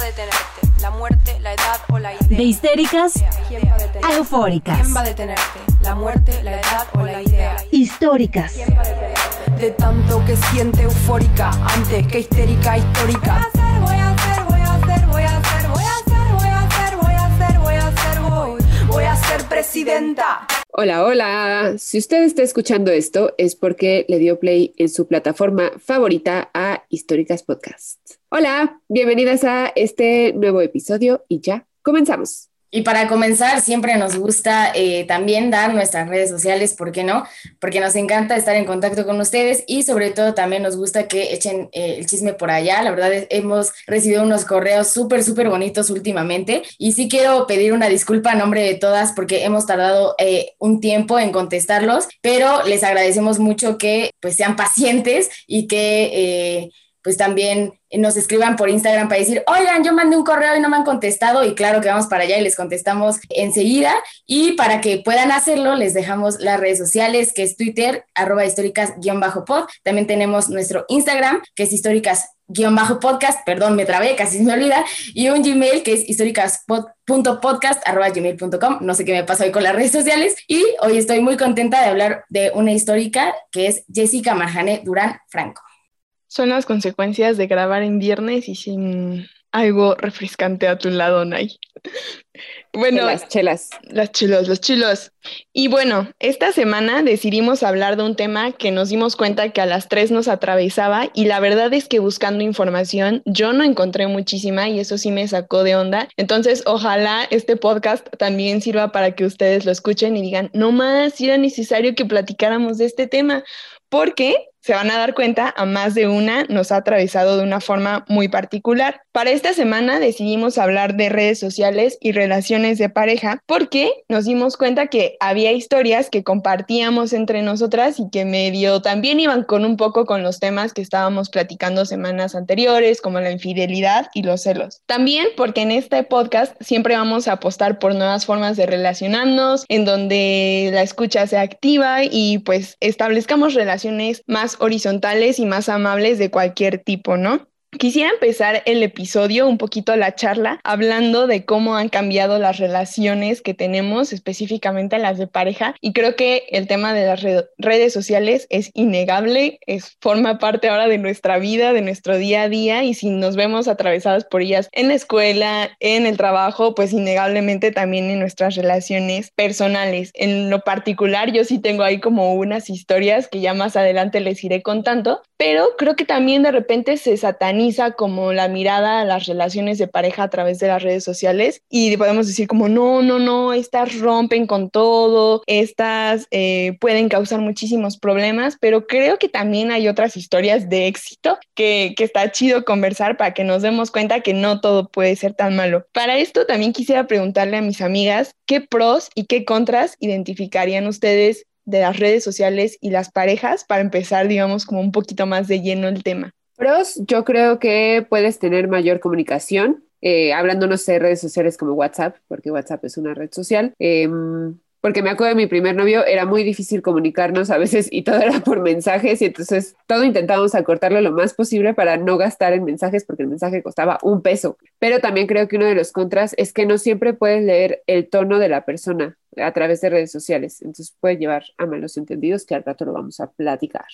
va a detenerte? ¿La muerte, la edad o la idea? De histéricas ¿Quién va a eufóricas. ¿Quién va a detenerte? ¿La muerte, la edad o la idea? Históricas. De tanto que siente eufórica antes que histérica histórica. Voy a hacer, voy a hacer, voy a hacer, voy a hacer, voy a hacer, voy a hacer, voy a hacer, voy, voy a ser presidenta. Hola, hola. Si usted está escuchando esto es porque le dio play en su plataforma favorita a Históricas Podcast. Hola, bienvenidas a este nuevo episodio y ya comenzamos. Y para comenzar, siempre nos gusta eh, también dar nuestras redes sociales, ¿por qué no? Porque nos encanta estar en contacto con ustedes y sobre todo también nos gusta que echen eh, el chisme por allá. La verdad es, hemos recibido unos correos súper, súper bonitos últimamente y sí quiero pedir una disculpa a nombre de todas porque hemos tardado eh, un tiempo en contestarlos, pero les agradecemos mucho que pues sean pacientes y que pues también nos escriban por Instagram para decir, oigan, yo mandé un correo y no me han contestado y claro que vamos para allá y les contestamos enseguida. Y para que puedan hacerlo, les dejamos las redes sociales, que es Twitter, arroba históricas-pod. También tenemos nuestro Instagram, que es históricas-podcast, perdón, me trabé, casi me olvida, y un Gmail que es históricas.podcast.gmail.com. No sé qué me pasa hoy con las redes sociales. Y hoy estoy muy contenta de hablar de una histórica que es Jessica Marjane Durán Franco son las consecuencias de grabar en viernes y sin algo refrescante a tu lado, Nay. Bueno, las chelas. Las chilos, los chilos. Y bueno, esta semana decidimos hablar de un tema que nos dimos cuenta que a las tres nos atravesaba y la verdad es que buscando información yo no encontré muchísima y eso sí me sacó de onda. Entonces, ojalá este podcast también sirva para que ustedes lo escuchen y digan, no más, era necesario que platicáramos de este tema, porque se van a dar cuenta, a más de una nos ha atravesado de una forma muy particular. Para esta semana decidimos hablar de redes sociales y relaciones de pareja porque nos dimos cuenta que había historias que compartíamos entre nosotras y que medio también iban con un poco con los temas que estábamos platicando semanas anteriores, como la infidelidad y los celos. También porque en este podcast siempre vamos a apostar por nuevas formas de relacionarnos, en donde la escucha sea activa y pues establezcamos relaciones más horizontales y más amables de cualquier tipo, ¿no? Quisiera empezar el episodio, un poquito la charla, hablando de cómo han cambiado las relaciones que tenemos, específicamente las de pareja. Y creo que el tema de las redes sociales es innegable, es, forma parte ahora de nuestra vida, de nuestro día a día. Y si nos vemos atravesadas por ellas en la escuela, en el trabajo, pues innegablemente también en nuestras relaciones personales. En lo particular, yo sí tengo ahí como unas historias que ya más adelante les iré contando, pero creo que también de repente se sataniza como la mirada a las relaciones de pareja a través de las redes sociales y podemos decir como no, no, no, estas rompen con todo, estas eh, pueden causar muchísimos problemas, pero creo que también hay otras historias de éxito que, que está chido conversar para que nos demos cuenta que no todo puede ser tan malo. Para esto también quisiera preguntarle a mis amigas qué pros y qué contras identificarían ustedes de las redes sociales y las parejas para empezar, digamos, como un poquito más de lleno el tema. Pros, yo creo que puedes tener mayor comunicación, eh, hablando, no sé, de redes sociales como WhatsApp, porque WhatsApp es una red social. Em, porque me acuerdo de mi primer novio, era muy difícil comunicarnos a veces y todo era por mensajes y entonces todo intentábamos acortarlo lo más posible para no gastar en mensajes porque el mensaje costaba un peso. Pero también creo que uno de los contras es que no siempre puedes leer el tono de la persona a través de redes sociales, entonces puede llevar a malos entendidos que al rato lo vamos a platicar.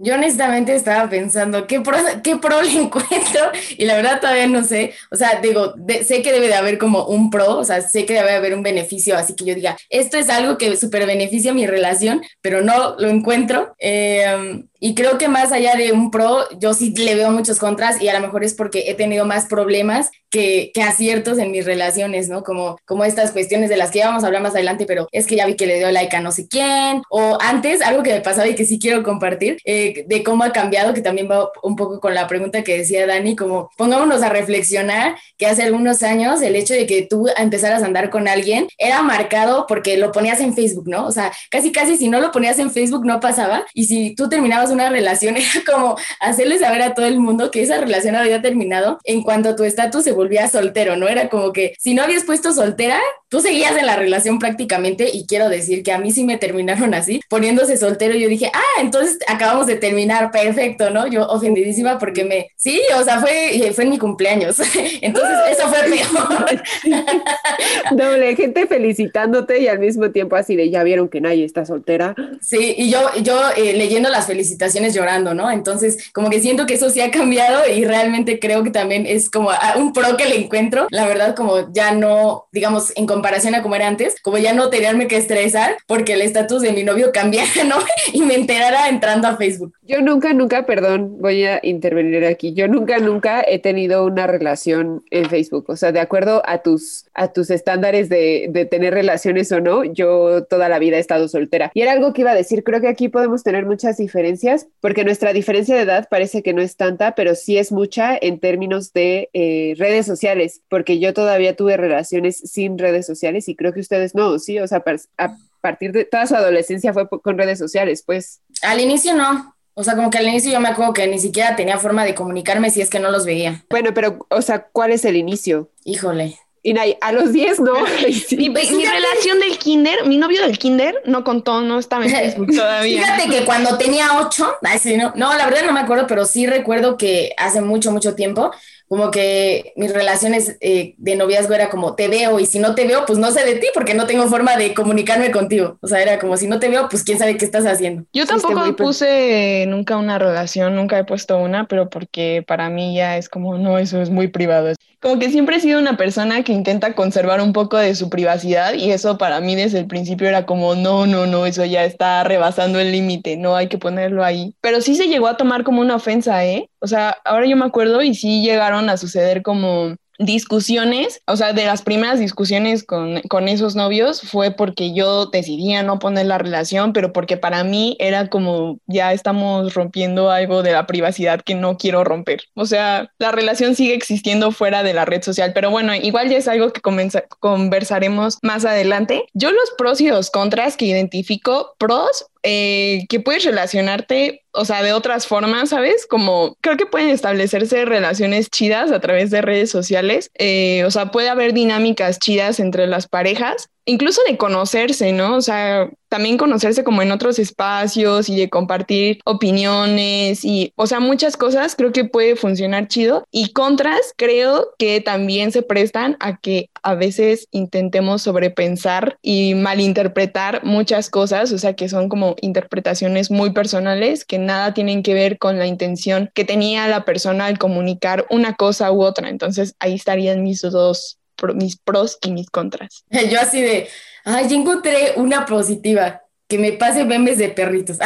Yo honestamente estaba pensando, ¿qué pro, ¿qué pro le encuentro? Y la verdad todavía no sé. O sea, digo, sé que debe de haber como un pro, o sea, sé que debe haber un beneficio, así que yo diga, esto es algo que super beneficia mi relación, pero no lo encuentro. Eh, y creo que más allá de un pro, yo sí le veo muchos contras y a lo mejor es porque he tenido más problemas que, que aciertos en mis relaciones, ¿no? Como, como estas cuestiones de las que ya vamos a hablar más adelante, pero es que ya vi que le dio like a no sé quién. O antes, algo que me pasaba y que sí quiero compartir, eh, de cómo ha cambiado, que también va un poco con la pregunta que decía Dani, como pongámonos a reflexionar que hace algunos años el hecho de que tú empezaras a andar con alguien era marcado porque lo ponías en Facebook, ¿no? O sea, casi casi si no lo ponías en Facebook no pasaba y si tú terminabas terminabas una relación era como hacerle saber a todo el mundo que esa relación había terminado en cuanto tu estatus se volvía soltero, ¿no? Era como que si no habías puesto soltera, tú seguías en la relación prácticamente y quiero decir que a mí sí me terminaron así, poniéndose soltero. Yo dije, ah, entonces acabamos de terminar, perfecto, ¿no? Yo ofendidísima porque me, sí, o sea, fue, fue en mi cumpleaños. Entonces eso fue peor. Doble, gente felicitándote y al mismo tiempo así de, ya vieron que nadie está soltera. Sí, y yo, yo eh, leyendo las felicitaciones llorando, ¿no? Entonces, como que siento que eso sí ha cambiado y realmente creo que también es como un pro que le encuentro. La verdad, como ya no, digamos, en comparación a como era antes, como ya no tenerme que estresar porque el estatus de mi novio cambiara, ¿no? Y me enterara entrando a Facebook. Yo nunca, nunca, perdón, voy a intervenir aquí. Yo nunca, nunca he tenido una relación en Facebook. O sea, de acuerdo a tus, a tus estándares de, de tener relaciones o no, yo toda la vida he estado soltera. Y era algo que iba a decir, creo que aquí podemos tener muchas diferencias porque nuestra diferencia de edad parece que no es tanta, pero sí es mucha en términos de eh, redes sociales, porque yo todavía tuve relaciones sin redes sociales y creo que ustedes no, sí, o sea, a partir de toda su adolescencia fue con redes sociales, pues. Al inicio no. O sea, como que al inicio yo me acuerdo que ni siquiera tenía forma de comunicarme si es que no los veía. Bueno, pero, o sea, ¿cuál es el inicio? Híjole. Y a los 10 no. mi, relación del kinder, mi novio del kinder no contó, no estaba en Facebook todavía. Fíjate que cuando tenía 8, no, no, la verdad no me acuerdo, pero sí recuerdo que hace mucho, mucho tiempo como que mis relaciones eh, de noviazgo era como te veo y si no te veo, pues no sé de ti porque no tengo forma de comunicarme contigo. O sea, era como si no te veo, pues quién sabe qué estás haciendo. Yo tampoco puse nunca una relación, nunca he puesto una, pero porque para mí ya es como, no, eso es muy privado. Como que siempre he sido una persona que intenta conservar un poco de su privacidad y eso para mí desde el principio era como, no, no, no, eso ya está rebasando el límite, no hay que ponerlo ahí. Pero sí se llegó a tomar como una ofensa, ¿eh? O sea, ahora yo me acuerdo y sí llegaron a suceder como discusiones, o sea, de las primeras discusiones con, con, esos novios fue porque yo decidía no poner la relación, pero porque para mí era como ya estamos rompiendo algo de la privacidad que no quiero romper. O sea, la relación sigue existiendo fuera de la red social, pero bueno, igual ya es algo que conversaremos más adelante. Yo los pros y los contras que identifico, pros, eh, que puedes relacionarte, o sea, de otras formas, ¿sabes? Como creo que pueden establecerse relaciones chidas a través de redes sociales, eh, o sea, puede haber dinámicas chidas entre las parejas incluso de conocerse, ¿no? O sea, también conocerse como en otros espacios y de compartir opiniones y, o sea, muchas cosas creo que puede funcionar chido. Y contras creo que también se prestan a que a veces intentemos sobrepensar y malinterpretar muchas cosas, o sea, que son como interpretaciones muy personales que nada tienen que ver con la intención que tenía la persona al comunicar una cosa u otra. Entonces ahí estarían mis dos mis pros y mis contras. Yo así de, ay, yo encontré una positiva que me pase memes de perritos.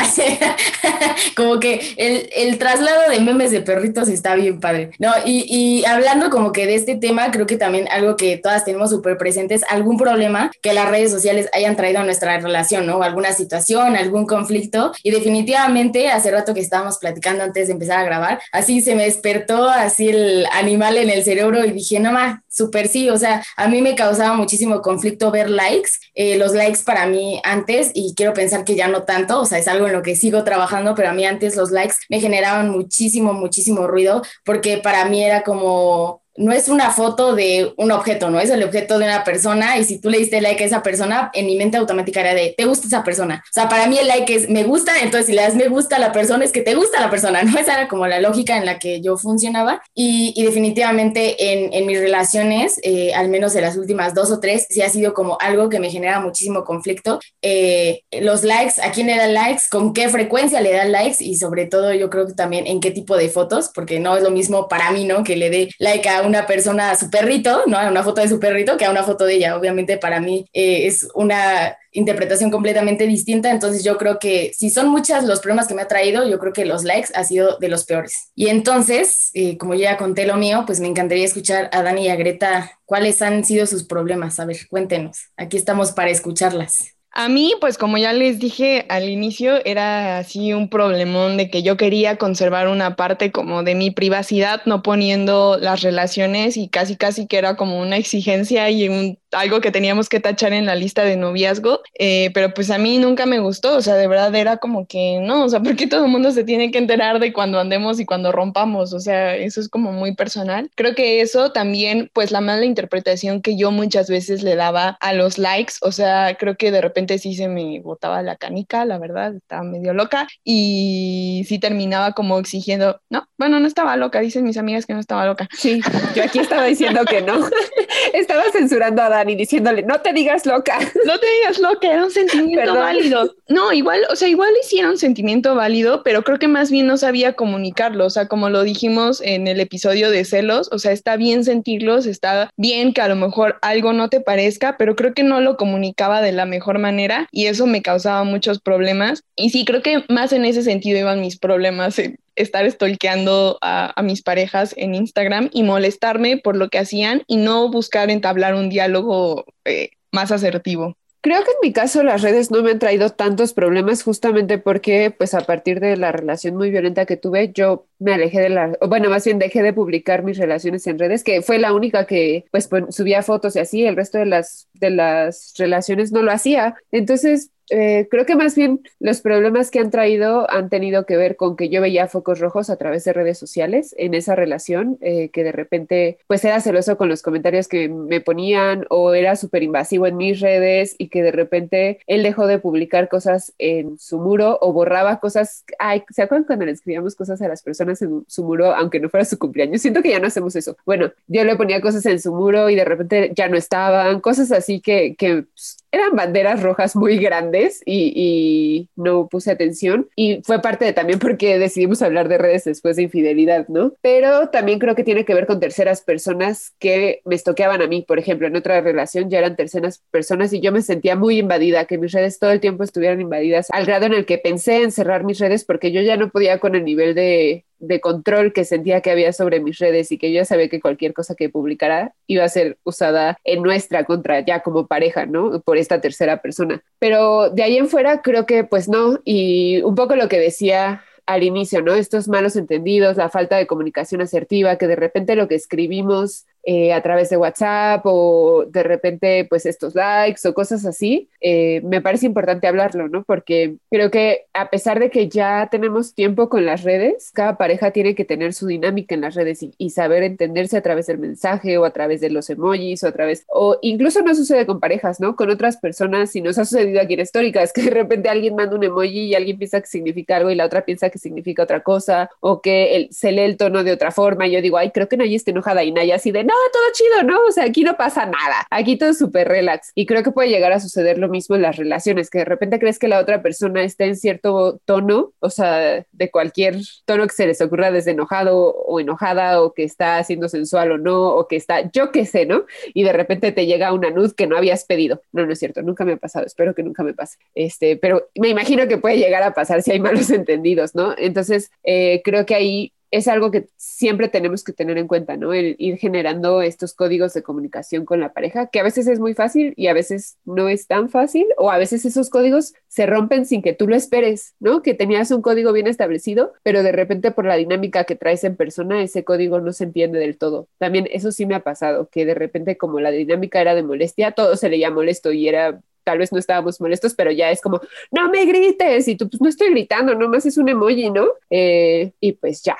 como que el, el, traslado de memes de perritos está bien padre. No, y, y, hablando como que de este tema, creo que también algo que todas tenemos súper presentes, algún problema que las redes sociales hayan traído a nuestra relación, ¿no? Alguna situación, algún conflicto. Y definitivamente, hace rato que estábamos platicando antes de empezar a grabar, así se me despertó así el animal en el cerebro y dije, no más, súper sí, o sea, a mí me causaba muchísimo conflicto ver likes, eh, los likes para mí antes, y quiero pensar que ya no tanto, o sea, es algo en lo que sigo trabajando, pero a mí antes los likes me generaban muchísimo, muchísimo ruido, porque para mí era como no es una foto de un objeto, no es el objeto de una persona y si tú le diste like a esa persona, en mi mente automática era de, ¿te gusta esa persona? O sea, para mí el like es, me gusta, entonces si le das me gusta a la persona es que te gusta la persona, ¿no? Esa era como la lógica en la que yo funcionaba y, definitivamente en, en, mis relaciones, eh, al menos en las últimas dos o tres, sí ha sido como algo que me genera muchísimo conflicto. Eh, los likes, ¿a quién le dan likes? ¿Con qué frecuencia le dan likes? Y sobre todo yo creo que también en qué tipo de fotos, porque no es lo mismo para mí, ¿no? Que le dé like una persona a su perrito, ¿no? A una foto de su perrito que a una foto de ella. Obviamente para mí eh, es una interpretación completamente distinta, entonces yo creo que si son muchas los problemas que me ha traído, yo creo que los likes ha sido de los peores. Y entonces, eh, como ya conté lo mío, pues me encantaría escuchar a Dani y a Greta cuáles han sido sus problemas. A ver, cuéntenos. Aquí estamos para escucharlas. A mí, pues como ya les dije al inicio, era así un problemón de que yo quería conservar una parte como de mi privacidad, no poniendo las relaciones y casi casi que era como una exigencia y un algo que teníamos que tachar en la lista de noviazgo, eh, pero pues a mí nunca me gustó, o sea, de verdad era como que no, o sea, ¿por qué todo el mundo se tiene que enterar de cuando andemos y cuando rompamos? O sea, eso es como muy personal. Creo que eso también, pues la mala interpretación que yo muchas veces le daba a los likes, o sea, creo que de repente sí se me botaba la canica, la verdad, estaba medio loca y sí terminaba como exigiendo, no, bueno, no estaba loca, dicen mis amigas que no estaba loca. Sí, yo aquí estaba diciendo que no. estaba censurando a Dani diciéndole, no te digas loca. No te digas loca, era un sentimiento válido. No, igual, o sea, igual hicieron un sentimiento válido, pero creo que más bien no sabía comunicarlo. O sea, como lo dijimos en el episodio de celos, o sea, está bien sentirlos, está bien que a lo mejor algo no te parezca, pero creo que no lo comunicaba de la mejor manera y eso me causaba muchos problemas. Y sí, creo que más en ese sentido iban mis problemas en estar stalkeando a, mis parejas en Instagram y molestarme por lo que hacían y no buscar entablar un diálogo eh, más asertivo. Creo que en mi caso las redes no me han traído tantos problemas justamente porque pues a partir de la relación muy violenta que tuve yo me alejé de la, bueno más bien dejé de publicar mis relaciones en redes que fue la única que pues subía fotos y así, el resto de las, de las relaciones no lo hacía. Entonces eh, creo que más bien los problemas que han traído han tenido que ver con que yo veía focos rojos a través de redes sociales en esa relación, eh, que de repente pues era celoso con los comentarios que me ponían o era súper invasivo en mis redes y que de repente él dejó de publicar cosas en su muro o borraba cosas, ay, ¿se acuerdan cuando le escribíamos cosas a las personas en su muro aunque no fuera su cumpleaños? Siento que ya no hacemos eso. Bueno, yo le ponía cosas en su muro y de repente ya no estaban, cosas así que, que pues, eran banderas rojas muy grandes y, no puse atención y fue parte de también porque decidimos hablar de redes después de infidelidad, ¿no? Pero también creo que tiene que ver con terceras personas que me estoqueaban a mí, por ejemplo, en otra relación ya eran terceras personas y yo me sentía muy invadida, que mis redes todo el tiempo estuvieran invadidas, al grado en el que pensé en cerrar mis redes porque yo ya no podía con el nivel de de control que sentía que había sobre mis redes y que yo ya sabía que cualquier cosa que publicara iba a ser usada en nuestra contra, ya como pareja, ¿no? Por esta tercera persona. Pero de ahí en fuera creo que pues no, y un poco lo que decía al inicio, ¿no? Estos malos entendidos, la falta de comunicación asertiva, que de repente lo que escribimos eh, a través de WhatsApp o de repente pues estos likes o cosas así, eh, me parece importante hablarlo, ¿no? Porque creo que a pesar de que ya tenemos tiempo con las redes, cada pareja tiene que tener su dinámica en las redes y, saber entenderse a través del mensaje o a través de los emojis o a través, o incluso no sucede con parejas, ¿no? Con otras personas, y nos ha sucedido aquí en Históricas, que de repente alguien manda un emoji y alguien piensa que significa algo y la otra piensa que significa otra cosa, o que se lee el tono de otra forma y yo digo, ay, creo que Naya está enojada y Naya así de, no, todo chido, ¿no? O sea, aquí no pasa nada, aquí todo es súper relax. Y creo que puede llegar a suceder lo mismo en las relaciones, que de repente crees que la otra persona está en cierto tono, o sea, de cualquier tono que se les ocurra, desde enojado o enojada, o que está siendo sensual o no, o que está, yo qué sé, ¿no? Y de repente te llega una nud que no habías pedido. No, no es cierto, nunca me ha pasado, espero que nunca me pase. Este, pero me imagino que puede llegar a pasar si hay malos entendidos, ¿no? Entonces, eh, creo que ahí es algo que siempre tenemos que tener en cuenta, ¿no? El ir generando estos códigos de comunicación con la pareja, que a veces es muy fácil y a veces no es tan fácil, o a veces esos códigos se rompen sin que tú lo esperes, ¿no? Que tenías un código bien establecido, pero de repente por la dinámica que traes en persona, ese código no se entiende del todo. También eso sí me ha pasado, que de repente como la dinámica era de molestia, todo se leía molesto y era tal vez no estábamos molestos, pero ya es como, no me grites, y tú, pues no estoy gritando, nomás es un emoji, ¿no? Eh, y pues ya,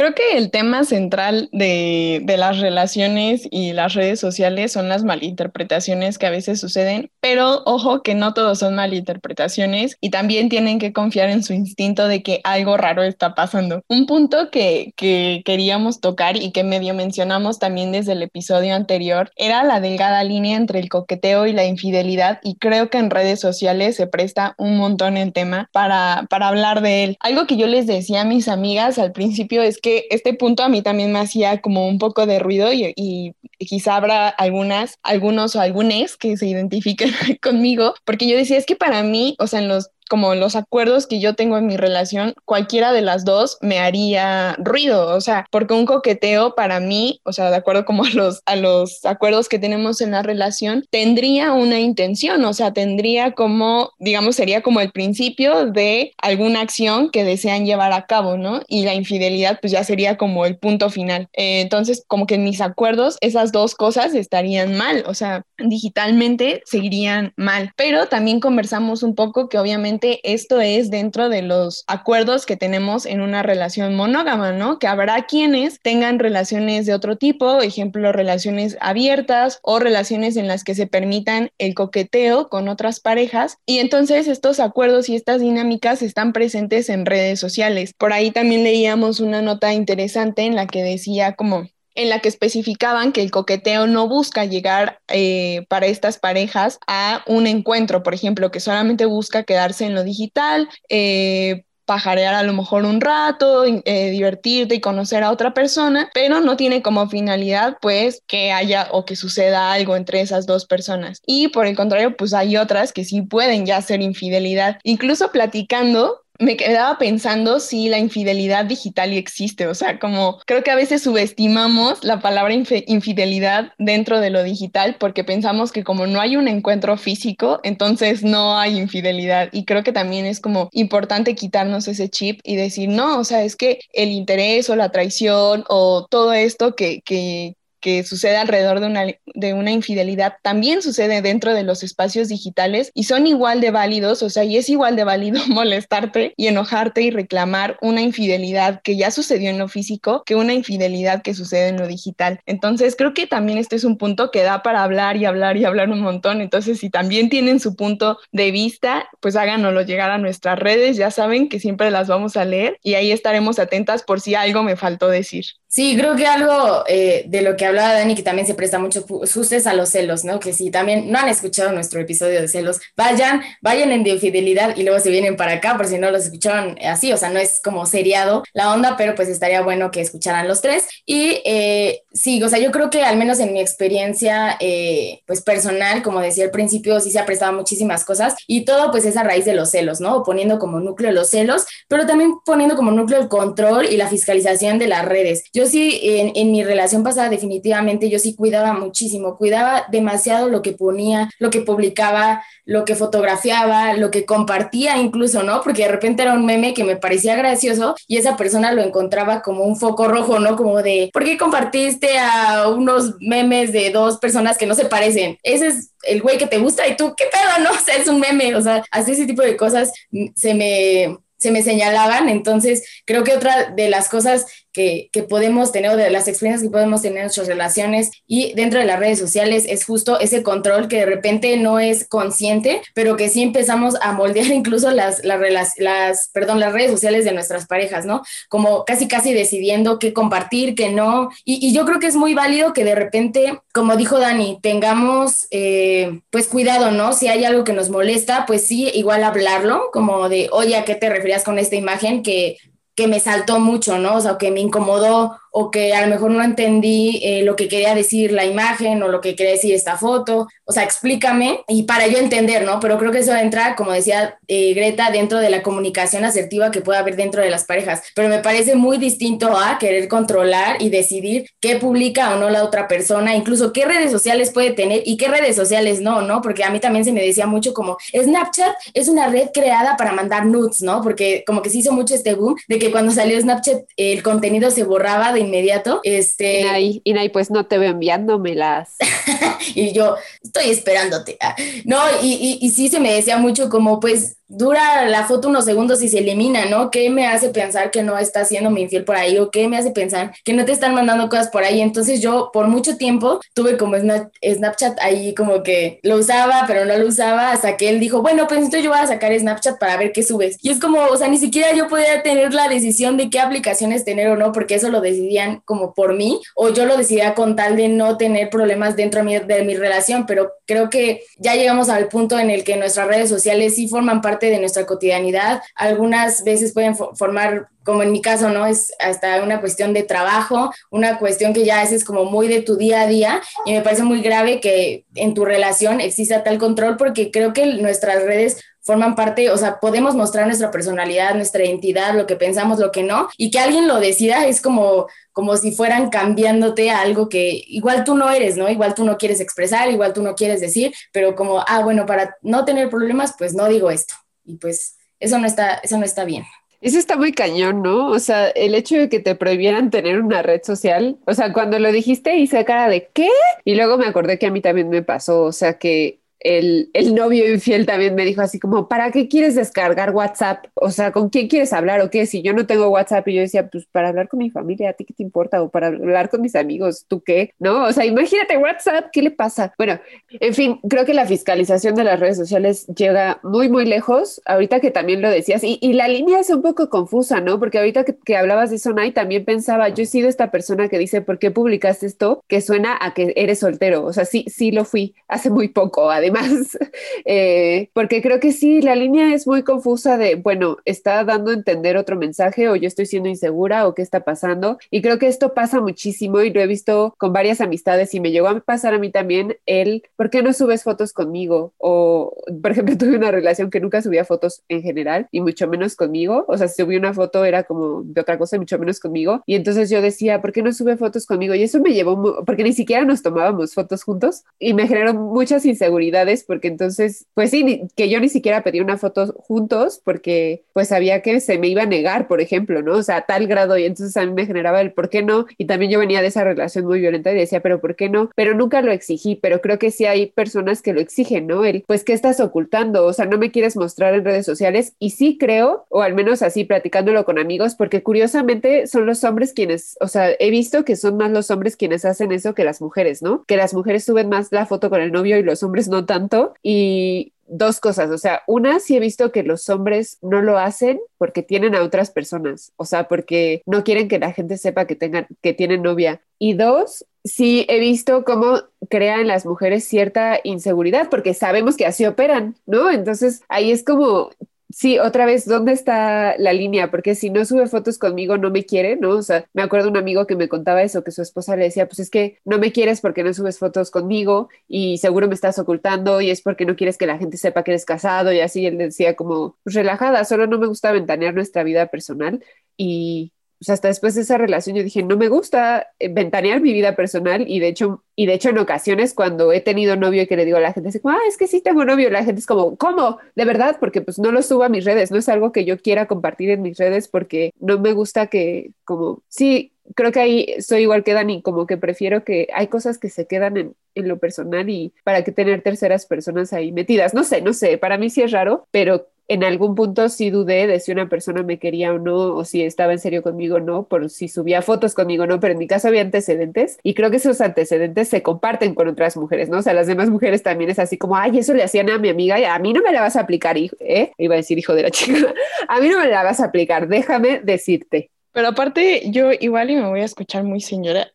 Creo que el tema central de, de, las relaciones y las redes sociales son las malinterpretaciones que a veces suceden, pero ojo que no todos son malinterpretaciones y también tienen que confiar en su instinto de que algo raro está pasando. Un punto que, que queríamos tocar y que medio mencionamos también desde el episodio anterior era la delgada línea entre el coqueteo y la infidelidad y creo que en redes sociales se presta un montón el tema para, para hablar de él. Algo que yo les decía a mis amigas al principio es que este punto a mí también me hacía como un poco de ruido y, quizá habrá algunas, algunos o algunas que se identifiquen conmigo, porque yo decía, es que para mí, o sea, en los como los acuerdos que yo tengo en mi relación, cualquiera de las dos me haría ruido, o sea, porque un coqueteo para mí, o sea, de acuerdo como a los, a los acuerdos que tenemos en la relación, tendría una intención, o sea, tendría como, digamos, sería como el principio de alguna acción que desean llevar a cabo, ¿no? Y la infidelidad pues ya sería como el punto final. Eh, entonces, como que en mis acuerdos, esas dos cosas estarían mal, o sea, digitalmente seguirían mal, pero también conversamos un poco que obviamente esto es dentro de los acuerdos que tenemos en una relación monógama, ¿no? Que habrá quienes tengan relaciones de otro tipo, ejemplo, relaciones abiertas o relaciones en las que se permitan el coqueteo con otras parejas. Y entonces estos acuerdos y estas dinámicas están presentes en redes sociales. Por ahí también leíamos una nota interesante en la que decía como en la que especificaban que el coqueteo no busca llegar eh, para estas parejas a un encuentro, por ejemplo, que solamente busca quedarse en lo digital, eh, pajarear a lo mejor un rato, eh, divertirte y conocer a otra persona, pero no tiene como finalidad pues que haya o que suceda algo entre esas dos personas. Y por el contrario, pues hay otras que sí pueden ya ser infidelidad. Incluso platicando, me quedaba pensando si la infidelidad digital existe, o sea, como creo que a veces subestimamos la palabra infidelidad dentro de lo digital porque pensamos que como no hay un encuentro físico, entonces no hay infidelidad. Y creo que también es como importante quitarnos ese chip y decir, no, o sea, es que el interés o la traición o todo esto que, que, que sucede alrededor de una, de una infidelidad también sucede dentro de los espacios digitales y son igual de válidos, o sea, y es igual de válido molestarte y enojarte y reclamar una infidelidad que ya sucedió en lo físico que una infidelidad que sucede en lo digital. Entonces, creo que también este es un punto que da para hablar y hablar y hablar un montón. Entonces, si también tienen su punto de vista, pues háganoslo llegar a nuestras redes, ya saben que siempre las vamos a leer y ahí estaremos atentas por si algo me faltó decir. Sí, creo que algo eh, de lo que hablaba Dani que también se presta mucho ustedes a los celos, ¿no? Que si también no han escuchado nuestro episodio de celos, vayan, vayan en de infidelidad y luego se vienen para acá, por si no los escucharon así, o sea, no es como seriado la onda, pero pues estaría bueno que escucharan los tres. Y eh, sí, o sea, yo creo que al menos en mi experiencia, eh, pues personal, como decía al principio, sí se ha prestado muchísimas cosas y todo pues es a raíz de los celos, ¿no? Poniendo como núcleo los celos, pero también poniendo como núcleo el control y la fiscalización de las redes. Sí, en, mi relación pasada, definitivamente, yo sí cuidaba muchísimo, cuidaba demasiado lo que ponía, lo que publicaba, lo que fotografiaba, lo que compartía incluso, ¿no? Porque de repente era un meme que me parecía gracioso y esa persona lo encontraba como un foco rojo, ¿no? Como de, ¿por qué compartiste a unos memes de dos personas que no se parecen? Ese es el güey que te gusta y tú, ¿qué pedo, no? O sea, es un meme, o sea, así ese tipo de cosas se me se me señalaban. Entonces, creo que otra de las cosas que, podemos tener, de las experiencias que podemos tener en nuestras relaciones y dentro de las redes sociales es justo ese control que de repente no es consciente, pero que sí empezamos a moldear incluso las, las, perdón, las redes sociales de nuestras parejas, ¿no? Como casi, casi decidiendo qué compartir, qué no. Y, yo creo que es muy válido que de repente, como dijo Dani, tengamos eh, pues cuidado, ¿no? Si hay algo que nos molesta, pues sí, igual hablarlo, como de, oye, ¿a qué te refieres con esta imagen que que me saltó mucho, ¿no? O sea, que me incomodó o que a lo mejor no entendí eh, lo que quería decir la imagen o lo que quería decir esta foto. O sea, explícame y para yo entender, ¿no? Pero creo que eso entra, como decía eh, Greta, dentro de la comunicación asertiva que puede haber dentro de las parejas. Pero me parece muy distinto a querer controlar y decidir qué publica o no la otra persona, incluso qué redes sociales puede tener y qué redes sociales no, ¿no? Porque a mí también se me decía mucho como Snapchat es una red creada para mandar nudes, ¿no? Porque como que se hizo mucho este boom de que cuando salió Snapchat el contenido se borraba de inmediato. Este... Inay, Inay, pues no te veo enviándomelas. y yo estoy esperándote. Ah, no, y, y, y sí se me decía mucho como, pues, dura la foto unos segundos y se elimina, ¿no? ¿Qué me hace pensar que no está mi infiel por ahí o qué me hace pensar que no te están mandando cosas por ahí? Entonces yo por mucho tiempo tuve como Snapchat ahí como que lo usaba, pero no lo usaba hasta que él dijo, bueno, pues entonces yo voy a sacar Snapchat para ver qué subes. Y es como, o sea, ni siquiera yo podía tener la decisión de qué aplicaciones tener o no, porque eso lo decidían como por mí, o yo lo decidía con tal de no tener problemas dentro de mi relación, pero creo que ya llegamos al punto en el que nuestras redes sociales sí forman parte de nuestra cotidianidad. Algunas veces pueden formar como en mi caso, ¿no? Es hasta una cuestión de trabajo, una cuestión que ya es como muy de tu día a día y me parece muy grave que en tu relación exista tal control porque creo que nuestras redes forman parte, o sea, podemos mostrar nuestra personalidad, nuestra identidad, lo que pensamos, lo que no, y que alguien lo decida es como, como si fueran cambiándote a algo que igual tú no eres, ¿no? Igual tú no quieres expresar, igual tú no quieres decir, pero como, ah, bueno, para no tener problemas, pues no digo esto. Y pues eso no está, eso no está bien. Eso está muy cañón, ¿no? O sea, el hecho de que te prohibieran tener una red social, o sea, cuando lo dijiste hice cara de ¿qué? Y luego me acordé que a mí también me pasó, o sea, que el, el, novio infiel también me dijo así como, ¿para qué quieres descargar WhatsApp? O sea, ¿con quién quieres hablar o qué? Si yo no tengo WhatsApp y yo decía, pues para hablar con mi familia, ¿a ti qué te importa? O para hablar con mis amigos, ¿tú qué? ¿No? O sea, imagínate WhatsApp, ¿qué le pasa? Bueno, en fin, creo que la fiscalización de las redes sociales llega muy, muy lejos. Ahorita que también lo decías, y, y la línea es un poco confusa, ¿no? Porque ahorita que, que hablabas de Sonai, también pensaba, yo he sido esta persona que dice, ¿por qué publicaste esto? Que suena a que eres soltero. O sea, sí, sí lo fui hace muy poco, además más, eh, porque creo que sí, la línea es muy confusa de, bueno, está dando a entender otro mensaje o yo estoy siendo insegura o qué está pasando. Y creo que esto pasa muchísimo y lo he visto con varias amistades y me llegó a pasar a mí también el, ¿por qué no subes fotos conmigo? O, por ejemplo, tuve una relación que nunca subía fotos en general y mucho menos conmigo. O sea, si subí una foto era como de otra cosa, mucho menos conmigo. Y entonces yo decía, ¿por qué no sube fotos conmigo? Y eso me llevó, porque ni siquiera nos tomábamos fotos juntos y me generó muchas inseguridades porque entonces, pues sí, que yo ni siquiera pedí una foto juntos porque pues sabía que se me iba a negar, por ejemplo, ¿no? O sea, a tal grado y entonces a mí me generaba el por qué no y también yo venía de esa relación muy violenta y decía, pero ¿por qué no? Pero nunca lo exigí, pero creo que sí hay personas que lo exigen, ¿no? El, pues, ¿qué estás ocultando? O sea, no me quieres mostrar en redes sociales y sí creo, o al menos así platicándolo con amigos, porque curiosamente son los hombres quienes, o sea, he visto que son más los hombres quienes hacen eso que las mujeres, ¿no? Que las mujeres suben más la foto con el novio y los hombres no tanto. Y dos cosas, o sea, una sí he visto que los hombres no lo hacen porque tienen a otras personas, o sea, porque no quieren que la gente sepa que tengan que tienen novia. Y dos, sí he visto cómo crean las mujeres cierta inseguridad porque sabemos que así operan, ¿no? Entonces, ahí es como Sí, otra vez, ¿dónde está la línea? Porque si no sube fotos conmigo, no me quiere, ¿no? O sea, me acuerdo un amigo que me contaba eso, que su esposa le decía, pues es que no me quieres porque no subes fotos conmigo y seguro me estás ocultando y es porque no quieres que la gente sepa que eres casado y así él decía como, pues relajada, solo no me gusta ventanear nuestra vida personal y o sea, hasta después de esa relación yo dije, no me gusta eh, ventanear mi vida personal y de hecho, y de hecho en ocasiones cuando he tenido novio y que le digo a la gente, ah, es que sí tengo novio, la gente es como, ¿cómo? De verdad, porque pues no lo subo a mis redes, no es algo que yo quiera compartir en mis redes porque no me gusta que como, sí, creo que ahí soy igual que Dani, como que prefiero que hay cosas que se quedan en, en, lo personal y para que tener terceras personas ahí metidas. No sé, no sé, para mí sí es raro, pero en algún punto sí dudé de si una persona me quería o no, o si estaba en serio conmigo o no, por si subía fotos conmigo o no, pero en mi caso había antecedentes y creo que esos antecedentes se comparten con otras mujeres, ¿no? O sea, las demás mujeres también es así como, ay, eso le hacían a mi amiga y a mí no me la vas a aplicar, hijo, ¿eh? Iba a decir hijo de la chica, a mí no me la vas a aplicar, déjame decirte. Pero aparte, yo igual y me voy a escuchar muy señora,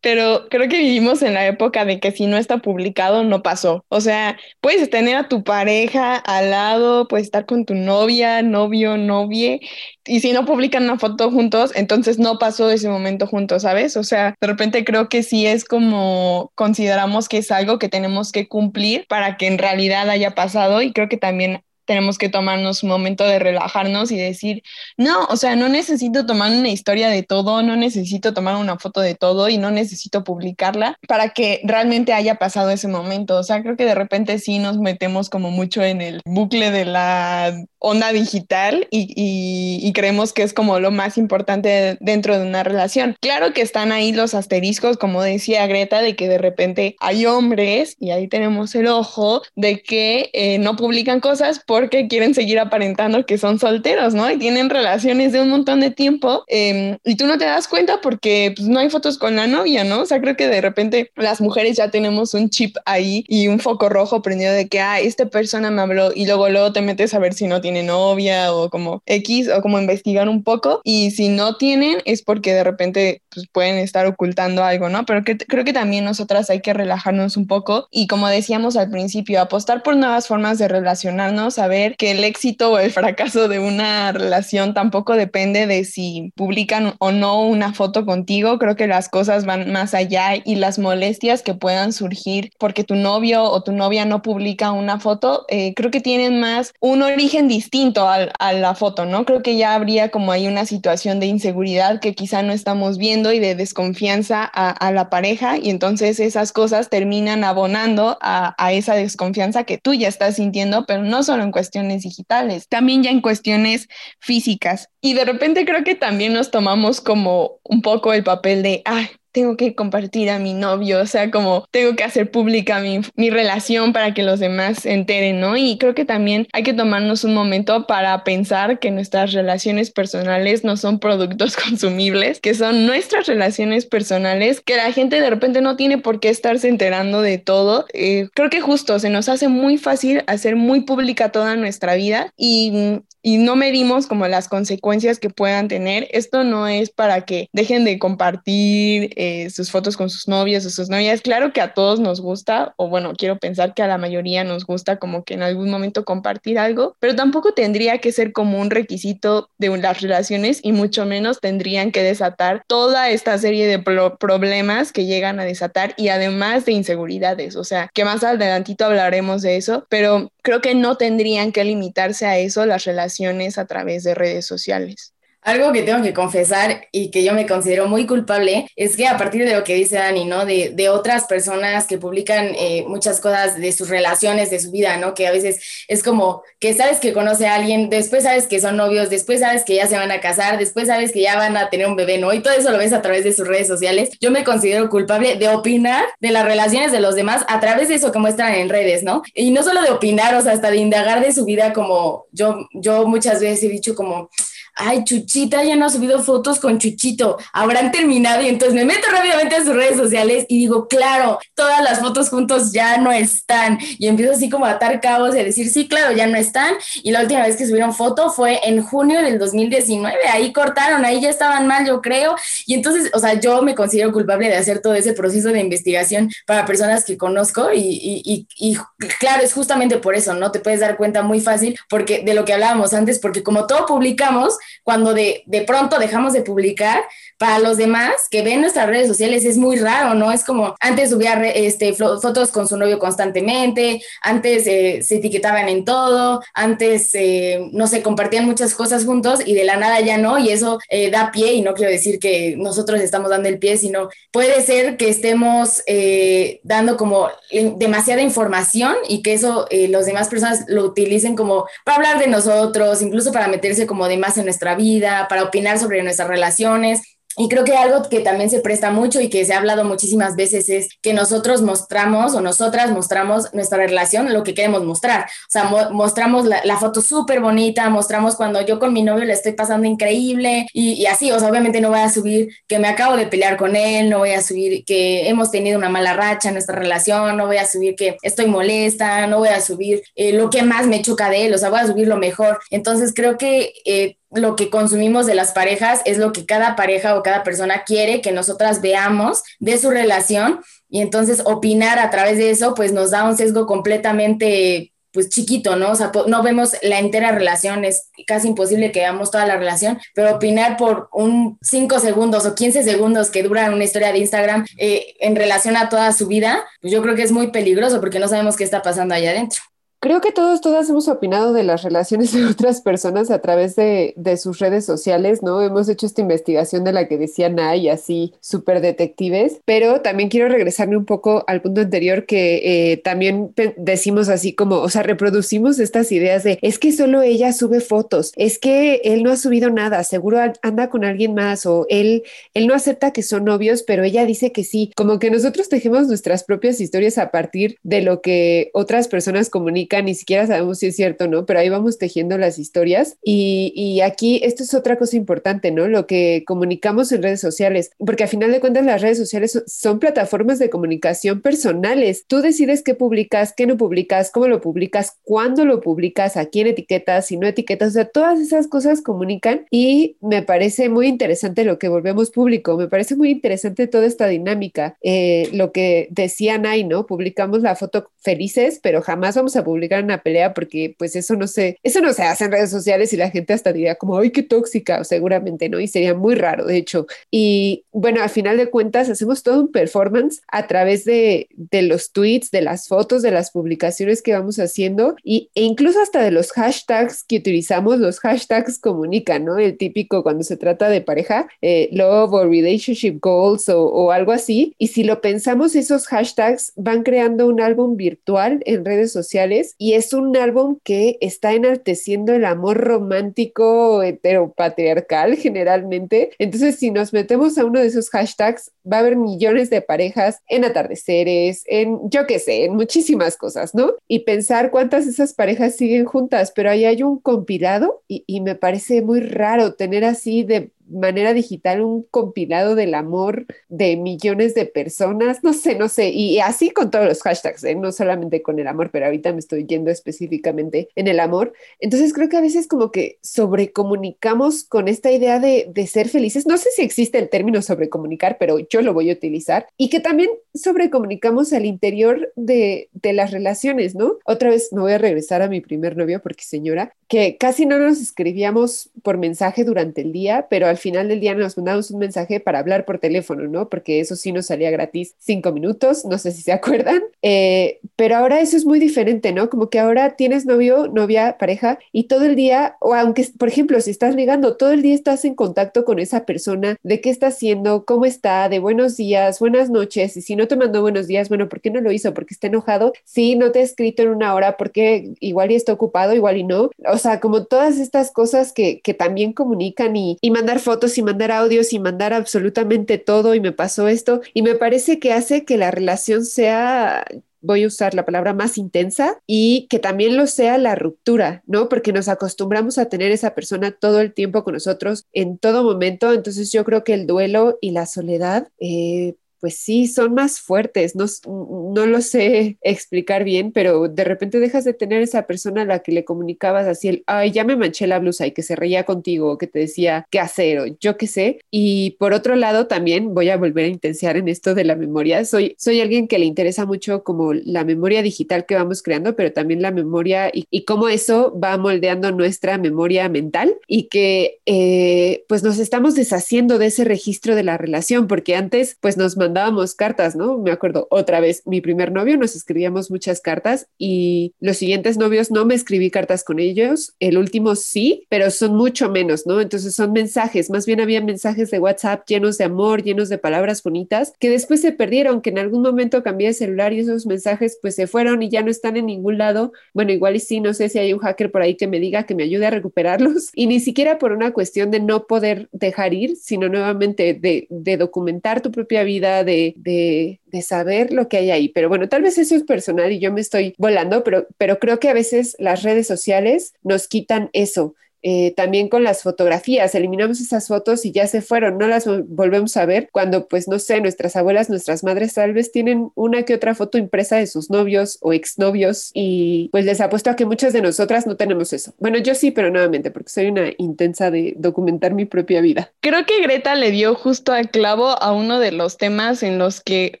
pero creo que vivimos en la época de que si no está publicado, no pasó. O sea, puedes tener a tu pareja al lado, puedes estar con tu novia, novio, novie, y si no publican una foto juntos, entonces no pasó ese momento juntos, ¿sabes? O sea, de repente creo que sí es como consideramos que es algo que tenemos que cumplir para que en realidad haya pasado y creo que también tenemos que tomarnos un momento de relajarnos y decir, no, o sea, no necesito tomar una historia de todo, no necesito tomar una foto de todo y no necesito publicarla para que realmente haya pasado ese momento. O sea, creo que de repente sí nos metemos como mucho en el bucle de la onda digital y, y, creemos que es como lo más importante dentro de una relación. Claro que están ahí los asteriscos, como decía Greta, de que de repente hay hombres, y ahí tenemos el ojo, de que eh, no publican cosas porque quieren seguir aparentando que son solteros, ¿no? Y tienen relaciones de un montón de tiempo eh, y tú no te das cuenta porque pues, no hay fotos con la novia, ¿no? O sea, creo que de repente las mujeres ya tenemos un chip ahí y un foco rojo prendido de que, ah, esta persona me habló y luego luego te metes a ver si no tiene novia o como X o como investigar un poco y si no tienen es porque de repente pues, pueden estar ocultando algo, ¿no? Pero que, creo que también nosotras hay que relajarnos un poco y como decíamos al principio, apostar por nuevas formas de relacionarnos, saber que el éxito o el fracaso de una relación tampoco depende de si publican o no una foto contigo. Creo que las cosas van más allá y las molestias que puedan surgir porque tu novio o tu novia no publica una foto, eh, creo que tienen más un origen distinto a, a la foto, ¿no? Creo que ya habría como hay una situación de inseguridad que quizá no estamos viendo y de desconfianza a, a la pareja y entonces esas cosas terminan abonando a, a esa desconfianza que tú ya estás sintiendo, pero no solo en cuestiones digitales, también ya en cuestiones físicas. Y de repente creo que también nos tomamos como un poco el papel de, ay, tengo que compartir a mi novio, o sea, como tengo que hacer pública mi, mi, relación para que los demás se enteren, ¿no? Y creo que también hay que tomarnos un momento para pensar que nuestras relaciones personales no son productos consumibles, que son nuestras relaciones personales, que la gente de repente no tiene por qué estarse enterando de todo. Eh, creo que justo se nos hace muy fácil hacer muy pública toda nuestra vida y y no medimos como las consecuencias que puedan tener. Esto no es para que dejen de compartir eh, sus fotos con sus novios o sus novias. Claro que a todos nos gusta, o bueno, quiero pensar que a la mayoría nos gusta como que en algún momento compartir algo, pero tampoco tendría que ser como un requisito de las relaciones y mucho menos tendrían que desatar toda esta serie de pro problemas que llegan a desatar y además de inseguridades. O sea, que más adelantito hablaremos de eso, pero creo que no tendrían que limitarse a eso las relaciones a través de redes sociales. Algo que tengo que confesar y que yo me considero muy culpable es que a partir de lo que dice Dani, ¿no? De, de otras personas que publican eh, muchas cosas de sus relaciones, de su vida, ¿no? Que a veces es como que sabes que conoce a alguien, después sabes que son novios, después sabes que ya se van a casar, después sabes que ya van a tener un bebé, ¿no? Y todo eso lo ves a través de sus redes sociales. Yo me considero culpable de opinar de las relaciones de los demás a través de eso que muestran en redes, ¿no? Y no solo de opinar, o sea, hasta de indagar de su vida como yo, yo muchas veces he dicho como ay, Chuchita ya no ha subido fotos con Chuchito, habrán terminado y entonces me meto rápidamente a sus redes sociales y digo, claro, todas las fotos juntos ya no están. Y empiezo así como a atar cabos y a decir, sí, claro, ya no están. Y la última vez que subieron foto fue en junio del 2019, ahí cortaron, ahí ya estaban mal, yo creo, y entonces, o sea, yo me considero culpable de hacer todo ese proceso de investigación para personas que conozco y, y, y, claro, es justamente por eso, ¿no? Te puedes dar cuenta muy fácil porque de lo que hablábamos antes, porque como todo publicamos, cuando de, de, pronto dejamos de publicar, para los demás que ven nuestras redes sociales es muy raro, ¿no? Es como antes subía este, fotos con su novio constantemente, antes eh, se etiquetaban en todo, antes, eh, no sé, compartían muchas cosas juntos y de la nada ya no, y eso eh, da pie, y no quiero decir que nosotros estamos dando el pie, sino puede ser que estemos eh, dando como demasiada información y que eso los demás personas lo utilicen como para hablar de nosotros, incluso para meterse como de más en nuestra vida, para opinar sobre nuestras relaciones. Y creo que algo que también se presta mucho y que se ha hablado muchísimas veces es que nosotros mostramos o nosotras mostramos nuestra relación, lo que queremos mostrar. O sea, mo mostramos la, la foto súper bonita, mostramos cuando yo con mi novio le estoy pasando increíble y, y, así, o sea, obviamente no voy a subir que me acabo de pelear con él, no voy a subir que hemos tenido una mala racha en nuestra relación, no voy a subir que estoy molesta, no voy a subir eh, lo que más me choca de él, o sea, voy a subir lo mejor. Entonces creo que... Eh, lo que consumimos de las parejas es lo que cada pareja o cada persona quiere que nosotras veamos de su relación y entonces opinar a través de eso pues nos da un sesgo completamente pues chiquito, ¿no? O sea, no vemos la entera relación, es casi imposible que veamos toda la relación, pero opinar por un 5 segundos o 15 segundos que dura una historia de Instagram eh, en relación a toda su vida, pues yo creo que es muy peligroso porque no sabemos qué está pasando allá adentro. Creo que todos, todas hemos opinado de las relaciones de otras personas a través de, de sus redes sociales, ¿no? Hemos hecho esta investigación de la que decía Nay, así súper detectives, pero también quiero regresarme un poco al punto anterior que eh, también decimos así como, o sea, reproducimos estas ideas de, es que solo ella sube fotos, es que él no ha subido nada, seguro anda con alguien más o él, él no acepta que son novios, pero ella dice que sí, como que nosotros tejemos nuestras propias historias a partir de lo que otras personas comunican ni siquiera sabemos si es cierto, ¿no? Pero ahí vamos tejiendo las historias y, y, aquí esto es otra cosa importante, ¿no? Lo que comunicamos en redes sociales, porque a final de cuentas las redes sociales son plataformas de comunicación personales. Tú decides qué publicas, qué no publicas, cómo lo publicas, cuándo lo publicas, a quién etiquetas, si no etiquetas, o sea, todas esas cosas comunican y me parece muy interesante lo que volvemos público, me parece muy interesante toda esta dinámica, eh, lo que decía Nay, ¿no? Publicamos la foto felices, pero jamás vamos a publicar publicar una pelea porque pues eso no se, eso no se hace en redes sociales y la gente hasta diría como, ay, qué tóxica, o seguramente no, y sería muy raro, de hecho. Y bueno, al final de cuentas hacemos todo un performance a través de, de los tweets, de las fotos, de las publicaciones que vamos haciendo y, e incluso hasta de los hashtags que utilizamos, los hashtags comunican, ¿no? El típico cuando se trata de pareja, eh, love o relationship goals o, o algo así. Y si lo pensamos, esos hashtags van creando un álbum virtual en redes sociales y es un álbum que está enalteciendo el amor romántico heteropatriarcal generalmente. Entonces, si nos metemos a uno de esos hashtags, va a haber millones de parejas en atardeceres, en yo qué sé, en muchísimas cosas, ¿no? Y pensar cuántas de esas parejas siguen juntas, pero ahí hay un compilado y me parece muy raro tener así de manera digital un compilado del amor de millones de personas, no sé, no sé, y así con todos los hashtags, ¿eh? no solamente con el amor, pero ahorita me estoy yendo específicamente en el amor. Entonces creo que a veces como que sobrecomunicamos con esta idea de, de ser felices, no sé si existe el término sobrecomunicar, pero yo lo voy a utilizar, y que también sobrecomunicamos al interior de, de las relaciones, ¿no? Otra vez me voy a regresar a mi primer novio porque señora, que casi no nos escribíamos por mensaje durante el día, pero al final del día nos mandamos un mensaje para hablar por teléfono, ¿no? Porque eso sí nos salía gratis cinco minutos, no sé si se acuerdan, eh, pero ahora eso es muy diferente, ¿no? Como que ahora tienes novio, novia, pareja y todo el día, o aunque, por ejemplo, si estás ligando, todo el día estás en contacto con esa persona, de qué está haciendo, cómo está, de buenos días, buenas noches, y si no te mandó buenos días, bueno, ¿por qué no lo hizo? ¿Porque está enojado? Sí, no te ha escrito en una hora porque igual y está ocupado, igual y no. O sea, como todas estas cosas que, que también comunican y, y mandar fotos y mandar audios y mandar absolutamente todo y me pasó esto y me parece que hace que la relación sea voy a usar la palabra más intensa y que también lo sea la ruptura, ¿no? Porque nos acostumbramos a tener esa persona todo el tiempo con nosotros en todo momento, entonces yo creo que el duelo y la soledad eh, pues sí, son más fuertes, no, no lo sé explicar bien, pero de repente dejas de tener esa persona a la que le comunicabas así el, ay, ya me manché la blusa y que se reía contigo, que te decía qué hacer o yo qué sé. Y por otro lado, también voy a volver a intensiar en esto de la memoria. Soy, soy alguien que le interesa mucho como la memoria digital que vamos creando, pero también la memoria y, y cómo eso va moldeando nuestra memoria mental y que eh, pues nos estamos deshaciendo de ese registro de la relación, porque antes pues nos mandábamos cartas, ¿no? Me acuerdo otra vez, mi primer novio nos escribíamos muchas cartas y los siguientes novios no me escribí cartas con ellos, el último sí, pero son mucho menos, ¿no? Entonces son mensajes, más bien había mensajes de WhatsApp llenos de amor, llenos de palabras bonitas, que después se perdieron, que en algún momento cambié de celular y esos mensajes pues se fueron y ya no están en ningún lado. Bueno, igual y sí, no sé si hay un hacker por ahí que me diga que me ayude a recuperarlos y ni siquiera por una cuestión de no poder dejar ir, sino nuevamente de, de documentar tu propia vida, de, de, de, saber lo que hay ahí. Pero bueno, tal vez eso es personal y yo me estoy volando, pero, pero creo que a veces las redes sociales nos quitan eso. Eh, también con las fotografías, eliminamos esas fotos y ya se fueron, no las volvemos a ver cuando, pues, no sé, nuestras abuelas, nuestras madres tal vez tienen una que otra foto impresa de sus novios o exnovios y pues les apuesto a que muchas de nosotras no tenemos eso. Bueno, yo sí, pero nuevamente, porque soy una intensa de documentar mi propia vida. Creo que Greta le dio justo al clavo a uno de los temas en los que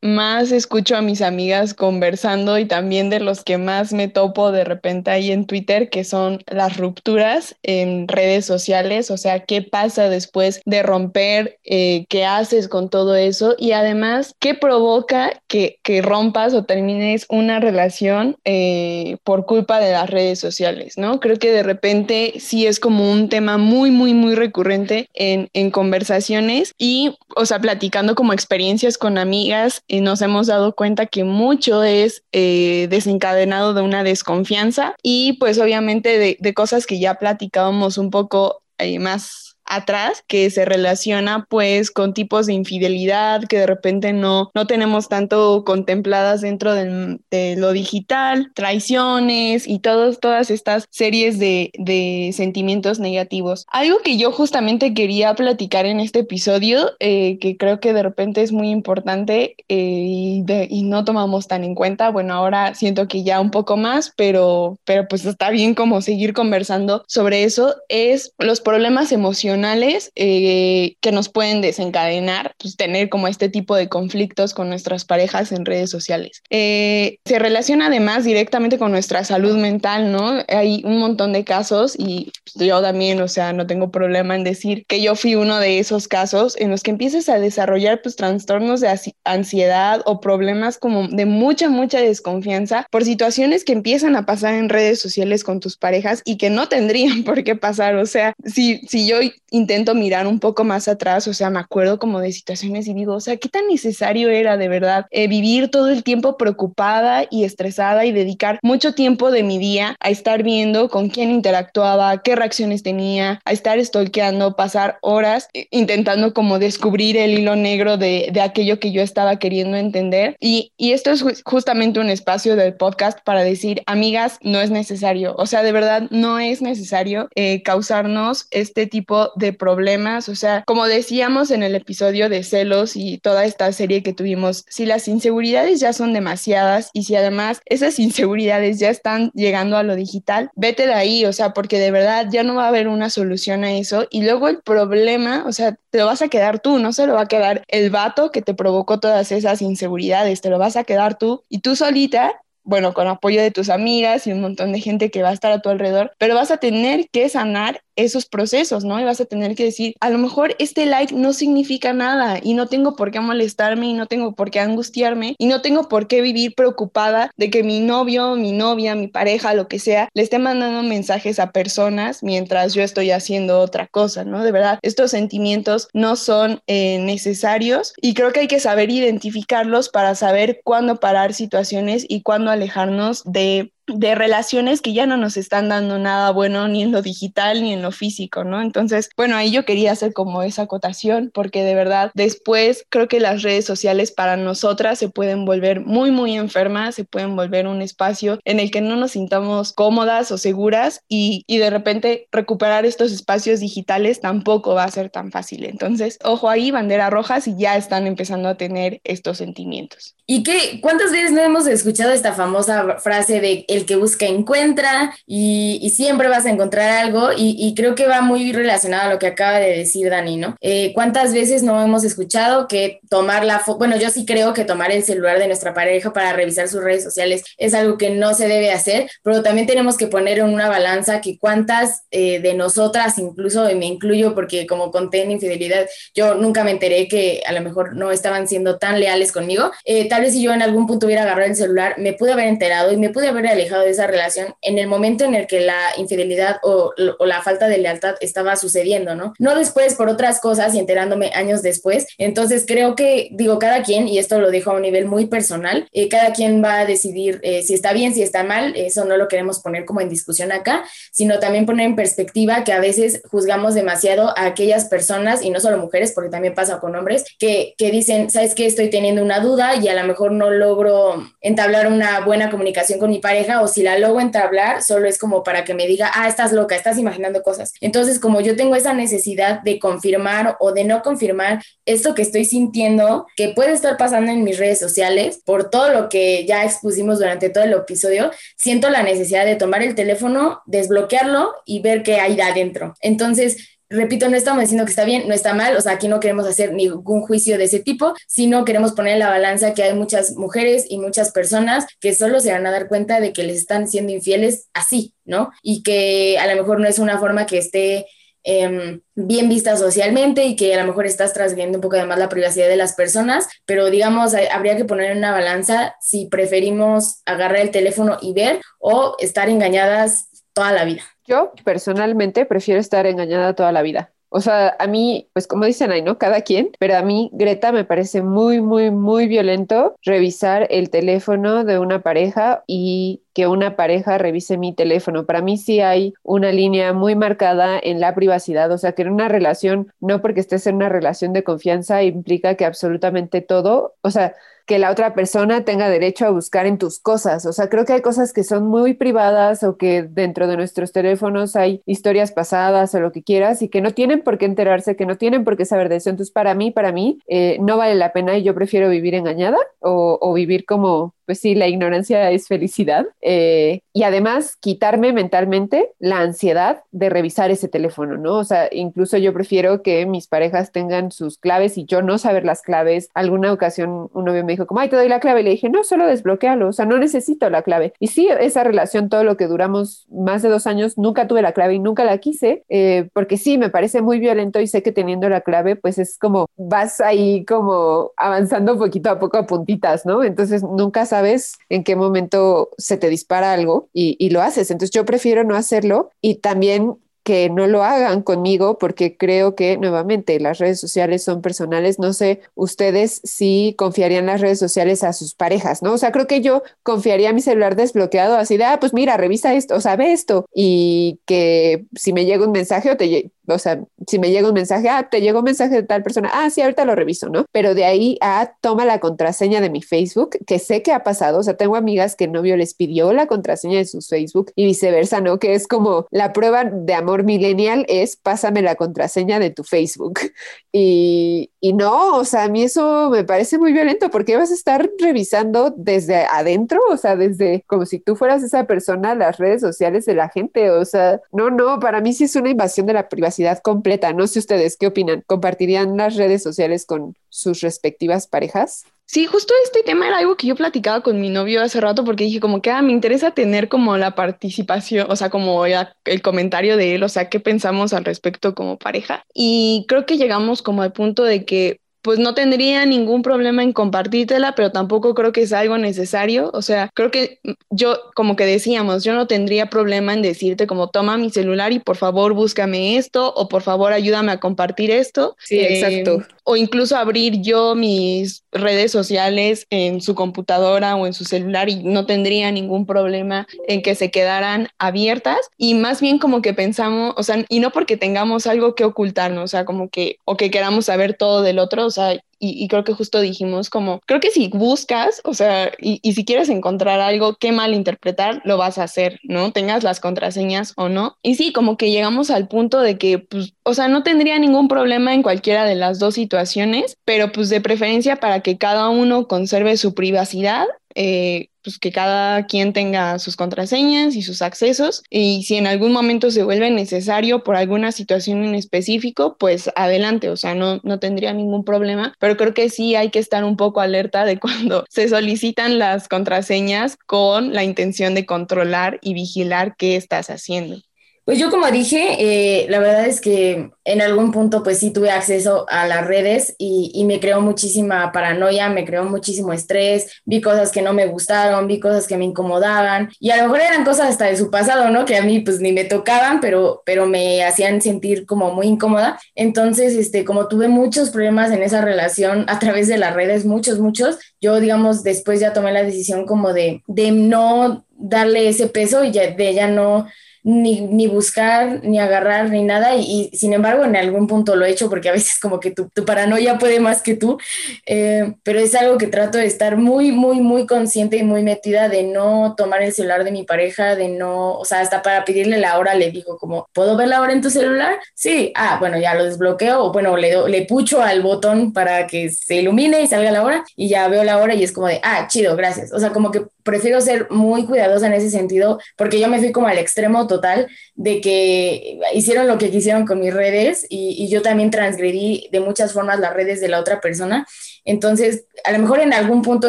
más escucho a mis amigas conversando y también de los que más me topo de repente ahí en Twitter, que son las rupturas en redes sociales, o sea, qué pasa después de romper, eh, qué haces con todo eso y además qué provoca que, que rompas o termines una relación eh, por culpa de las redes sociales, ¿no? Creo que de repente sí es como un tema muy, muy, muy recurrente en, en conversaciones y, o sea, platicando como experiencias con amigas, y nos hemos dado cuenta que mucho es eh, desencadenado de una desconfianza y pues obviamente de, de cosas que ya platicábamos un poco eh, más atrás que se relaciona pues con tipos de infidelidad que de repente no, no tenemos tanto contempladas dentro de lo digital, traiciones y todos, todas estas series de, de, sentimientos negativos. Algo que yo justamente quería platicar en este episodio, eh, que creo que de repente es muy importante eh, y, de, y, no tomamos tan en cuenta, bueno, ahora siento que ya un poco más, pero, pero pues está bien como seguir conversando sobre eso, es los problemas emocionales emocionales eh, que nos pueden desencadenar, pues tener como este tipo de conflictos con nuestras parejas en redes sociales. Eh, se relaciona además directamente con nuestra salud mental, ¿no? Hay un montón de casos y pues, yo también, o sea, no tengo problema en decir que yo fui uno de esos casos en los que empiezas a desarrollar pues trastornos de ansiedad o problemas como de mucha, mucha desconfianza por situaciones que empiezan a pasar en redes sociales con tus parejas y que no tendrían por qué pasar. O sea, si, si yo intento mirar un poco más atrás, o sea, me acuerdo como de situaciones y digo, o sea, ¿qué tan necesario era de verdad eh, vivir todo el tiempo preocupada y estresada y dedicar mucho tiempo de mi día a estar viendo con quién interactuaba, qué reacciones tenía, a estar stalkeando, pasar horas eh, intentando como descubrir el hilo negro de, de aquello que yo estaba queriendo entender? Y, y esto es justamente un espacio del podcast para decir, amigas, no es necesario, o sea, de verdad no es necesario eh, causarnos este tipo de problemas, o sea, como decíamos en el episodio de celos y toda esta serie que tuvimos, si las inseguridades ya son demasiadas y si además esas inseguridades ya están llegando a lo digital, vete de ahí, o sea, porque de verdad ya no va a haber una solución a eso y luego el problema, o sea, te lo vas a quedar tú, no se lo va a quedar el vato que te provocó todas esas inseguridades, te lo vas a quedar tú y tú solita bueno, con apoyo de tus amigas y un montón de gente que va a estar a tu alrededor, pero vas a tener que sanar esos procesos, ¿no? Y vas a tener que decir, a lo mejor este like no significa nada y no tengo por qué molestarme y no tengo por qué angustiarme y no tengo por qué vivir preocupada de que mi novio, mi novia, mi pareja, lo que sea, le esté mandando mensajes a personas mientras yo estoy haciendo otra cosa, ¿no? De verdad, estos sentimientos no son eh, necesarios y creo que hay que saber identificarlos para saber cuándo parar situaciones y cuándo alejarnos de de relaciones que ya no nos están dando nada bueno ni en lo digital ni en lo físico, ¿no? Entonces, bueno, ahí yo quería hacer como esa acotación porque de verdad después creo que las redes sociales para nosotras se pueden volver muy, muy enfermas, se pueden volver un espacio en el que no nos sintamos cómodas o seguras y, y de repente recuperar estos espacios digitales tampoco va a ser tan fácil. Entonces, ojo ahí, bandera roja si ya están empezando a tener estos sentimientos. ¿Y qué? ¿Cuántas veces no hemos escuchado esta famosa frase de que busca encuentra y, siempre vas a encontrar algo y, creo que va muy relacionado a lo que acaba de decir Dani, ¿no? Eh, ¿Cuántas veces no hemos escuchado que tomar la foto, bueno, yo sí creo que tomar el celular de nuestra pareja para revisar sus redes sociales es algo que no se debe hacer, pero también tenemos que poner en una balanza que cuántas eh, de nosotras, incluso me incluyo porque como conté en infidelidad, yo nunca me enteré que a lo mejor no estaban siendo tan leales conmigo. Eh, tal vez si yo en algún punto hubiera agarrado el celular, me pude haber enterado y me pude haber alejado de esa relación en el momento en el que la infidelidad o, la falta de lealtad estaba sucediendo, ¿no? No después por otras cosas y enterándome años después. Entonces creo que, digo, cada quien, y esto lo dejo a un nivel muy personal, eh, cada quien va a decidir eh, si está bien, si está mal, eso no lo queremos poner como en discusión acá, sino también poner en perspectiva que a veces juzgamos demasiado a aquellas personas, y no solo mujeres, porque también pasa con hombres, que, que dicen, ¿sabes qué? Estoy teniendo una duda y a lo mejor no logro entablar una buena comunicación con mi pareja o si la logro entablar, solo es como para que me diga, ah, estás loca, estás imaginando cosas. Entonces, como yo tengo esa necesidad de confirmar o de no confirmar esto que estoy sintiendo, que puede estar pasando en mis redes sociales, por todo lo que ya expusimos durante todo el episodio, siento la necesidad de tomar el teléfono, desbloquearlo y ver qué hay de adentro. Entonces, repito, no estamos diciendo que está bien, no está mal, o sea, aquí no queremos hacer ningún juicio de ese tipo, sino queremos poner en la balanza que hay muchas mujeres y muchas personas que solo se van a dar cuenta de que les están siendo infieles así, ¿no? Y que a lo mejor no es una forma que esté em, bien vista socialmente y que a lo mejor estás transgrediendo un poco además la privacidad de las personas, pero digamos, habría que poner en una balanza si preferimos agarrar el teléfono y ver o estar engañadas toda la vida. Yo personalmente prefiero estar engañada toda la vida. O sea, a mí, pues como dicen ahí, ¿no? Cada quien, pero a mí, Greta, me parece muy, muy, muy violento revisar el teléfono de una pareja y que una pareja revise mi teléfono. Para mí sí hay una línea muy marcada en la privacidad, o sea, que en una relación, no porque estés en una relación de confianza, implica que absolutamente todo, o sea, que la otra persona tenga derecho a buscar en tus cosas. O sea, creo que hay cosas que son muy privadas o que dentro de nuestros teléfonos hay historias pasadas o lo que quieras y que no tienen por qué enterarse, que no tienen por qué saber de eso. Entonces, para mí, para mí, eh, no vale la pena y yo prefiero vivir engañada o, o vivir como pues sí, la ignorancia es felicidad. Eh, y además quitarme mentalmente la ansiedad de revisar ese teléfono, ¿no? O sea, incluso yo prefiero que mis parejas tengan sus claves y yo no saber las claves. Alguna ocasión un novio me dijo, como, ay, te doy la clave. Y le dije, no, solo desbloquealo, o sea, no necesito la clave. Y sí, esa relación, todo lo que duramos más de dos años, nunca tuve la clave y nunca la quise, eh, porque sí, me parece muy violento y sé que teniendo la clave, pues es como vas ahí como avanzando poquito a poco a puntitas, ¿no? Entonces nunca sabes en qué momento se te dispara algo y, lo haces. Entonces yo prefiero no hacerlo y también que no lo hagan conmigo porque creo que nuevamente las redes sociales son personales. No sé ustedes si confiarían las redes sociales a sus parejas, ¿no? O sea, creo que yo confiaría mi celular desbloqueado así de, ah, pues mira, revisa esto, o sea, esto y que si me llega un mensaje o te, o sea, si me llega un mensaje, ah, te llegó un mensaje de tal persona, ah, sí, ahorita lo reviso, ¿no? Pero de ahí a toma la contraseña de mi Facebook, que sé que ha pasado, o sea, tengo amigas que el novio les pidió la contraseña de su Facebook y viceversa, ¿no? Que es como la prueba de amor millennial es pásame la contraseña de tu Facebook. Y, y no, o sea, a mí eso me parece muy violento porque vas a estar revisando desde adentro, o sea, desde como si tú fueras esa persona, las redes sociales de la gente, o sea, no, no, para mí sí es una invasión de la privacidad completa. No sé ustedes qué opinan. ¿Compartirían las redes sociales con sus respectivas parejas? Sí, justo este tema era algo que yo platicaba con mi novio hace rato porque dije como que ah, me interesa tener como la participación, o sea, como el comentario de él, o sea, qué pensamos al respecto como pareja. Y creo que llegamos como al punto de que pues no tendría ningún problema en compartírtela, pero tampoco creo que es algo necesario. O sea, creo que yo, como que decíamos, yo no tendría problema en decirte como toma mi celular y por favor búscame esto o por favor ayúdame a compartir esto. Sí, exacto. Em, o incluso abrir yo mis redes sociales en su computadora o en su celular y no tendría ningún problema en que se quedaran abiertas y más bien como que pensamos, o sea, y no porque tengamos algo que ocultarnos, o sea, como que o que queramos saber todo del otro, o sea, y, creo que justo dijimos como, creo que si buscas, o sea, y, si quieres encontrar algo que malinterpretar, lo vas a hacer, ¿no? Tengas las contraseñas o no. Y sí, como que llegamos al punto de que, pues, o sea, no tendría ningún problema en cualquiera de las dos situaciones, pero pues de preferencia para que cada uno conserve su privacidad eh, pues que cada quien tenga sus contraseñas y sus accesos y si en algún momento se vuelve necesario por alguna situación en específico, pues adelante, o sea, no, no tendría ningún problema, pero creo que sí hay que estar un poco alerta de cuando se solicitan las contraseñas con la intención de controlar y vigilar qué estás haciendo. Pues yo como dije, eh, la verdad es que en algún punto pues sí tuve acceso a las redes y, y, me creó muchísima paranoia, me creó muchísimo estrés, vi cosas que no me gustaron, vi cosas que me incomodaban y a lo mejor eran cosas hasta de su pasado, ¿no? Que a mí pues ni me tocaban, pero, pero me hacían sentir como muy incómoda. Entonces, este, como tuve muchos problemas en esa relación a través de las redes, muchos, muchos, yo digamos después ya tomé la decisión como de, de no darle ese peso y ya, de ya no ni, ni, buscar, ni agarrar, ni nada. Y, sin embargo, en algún punto lo he hecho porque a veces como que tu, tu paranoia puede más que tú. Eh, pero es algo que trato de estar muy, muy, muy consciente y muy metida de no tomar el celular de mi pareja, de no, o sea, hasta para pedirle la hora le digo como, ¿puedo ver la hora en tu celular? Sí, ah, bueno, ya lo desbloqueo o bueno, le, le pucho al botón para que se ilumine y salga la hora y ya veo la hora y es como de, ah, chido, gracias. O sea, como que prefiero ser muy cuidadosa en ese sentido porque yo me fui como al extremo total de que hicieron lo que quisieron con mis redes y, yo también transgredí de muchas formas las redes de la otra persona. Entonces, a lo mejor en algún punto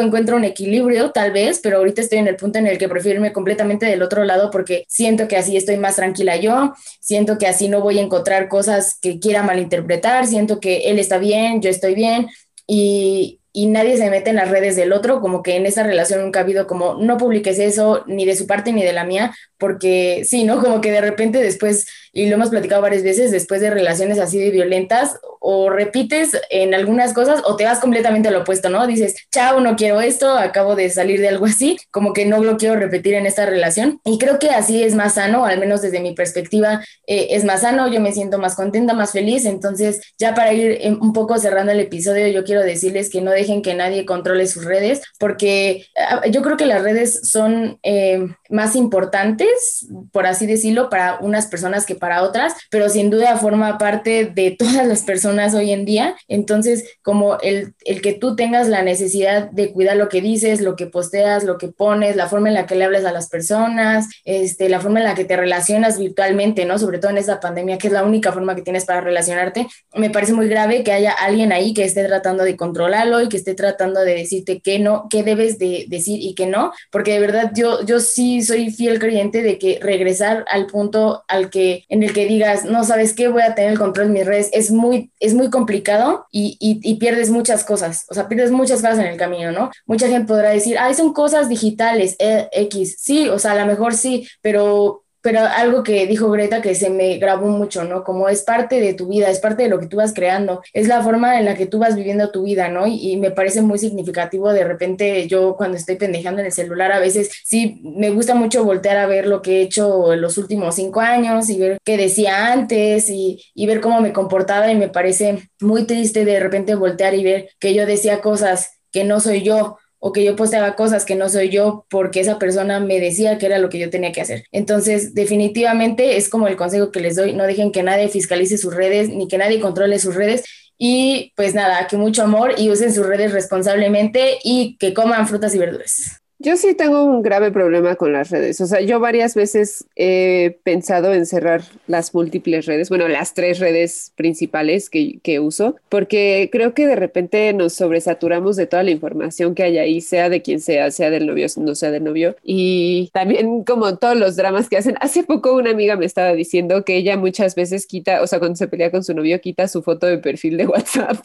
encuentro un equilibrio, tal vez, pero ahorita estoy en el punto en el que prefiero irme completamente del otro lado porque siento que así estoy más tranquila yo, siento que así no voy a encontrar cosas que quiera malinterpretar, siento que él está bien, yo estoy bien y, y nadie se mete en las redes del otro, como que en esa relación nunca ha habido como no publiques eso ni de su parte ni de la mía, porque sí, ¿no? Como que de repente después, y lo hemos platicado varias veces, después de relaciones así de violentas, o repites en algunas cosas o te vas completamente al opuesto, ¿no? Dices, chao, no quiero esto, acabo de salir de algo así, como que no lo quiero repetir en esta relación. Y creo que así es más sano, al menos desde mi perspectiva, eh, es más sano, yo me siento más contenta, más feliz. Entonces, ya para ir un poco cerrando el episodio, yo quiero decirles que no dejen que nadie controle sus redes, porque ah, yo creo que las redes son eh, más importantes, por así decirlo, para unas personas que para otras, pero sin duda forma parte de todas las personas hoy en día. Entonces, como el, el que tú tengas la necesidad de cuidar lo que dices, lo que posteas, lo que pones, la forma en la que le hables a las personas, este, la forma en la que te relacionas virtualmente, ¿no? Sobre todo en esta pandemia, que es la única forma que tienes para relacionarte, me parece muy grave que haya alguien ahí que esté tratando de controlarlo y que esté tratando de decirte qué no, qué debes de decir y qué no, porque de verdad yo, yo sí soy fiel creyente de que regresar al punto al que, en el que digas, no sabes qué, voy a tener el control de mis redes, es muy, es muy complicado y, y, pierdes muchas cosas, o sea, pierdes muchas cosas en el camino, ¿no? Mucha gente podrá decir, ay, son cosas digitales, eh, X, sí, o sea, a lo mejor sí, pero pero algo que dijo Greta que se me grabó mucho, ¿no? Como es parte de tu vida, es parte de lo que tú vas creando, es la forma en la que tú vas viviendo tu vida, ¿no? Y, me parece muy significativo de repente yo cuando estoy pendejando en el celular a veces sí me gusta mucho voltear a ver lo que he hecho en los últimos cinco años y ver qué decía antes y, y ver cómo me comportaba y me parece muy triste de repente voltear y ver que yo decía cosas que no soy yo o que yo posteaba cosas que no soy yo porque esa persona me decía que era lo que yo tenía que hacer. Entonces, definitivamente es como el consejo que les doy, no dejen que nadie fiscalice sus redes ni que nadie controle sus redes. Y pues nada, que mucho amor y usen sus redes responsablemente y que coman frutas y verduras. Yo sí tengo un grave problema con las redes. O sea, yo varias veces he pensado en cerrar las múltiples redes, bueno, las tres redes principales que, que, uso, porque creo que de repente nos sobresaturamos de toda la información que hay ahí, sea de quien sea, sea del novio, no sea del novio. Y también como todos los dramas que hacen. Hace poco una amiga me estaba diciendo que ella muchas veces quita, o sea, cuando se pelea con su novio, quita su foto de perfil de WhatsApp.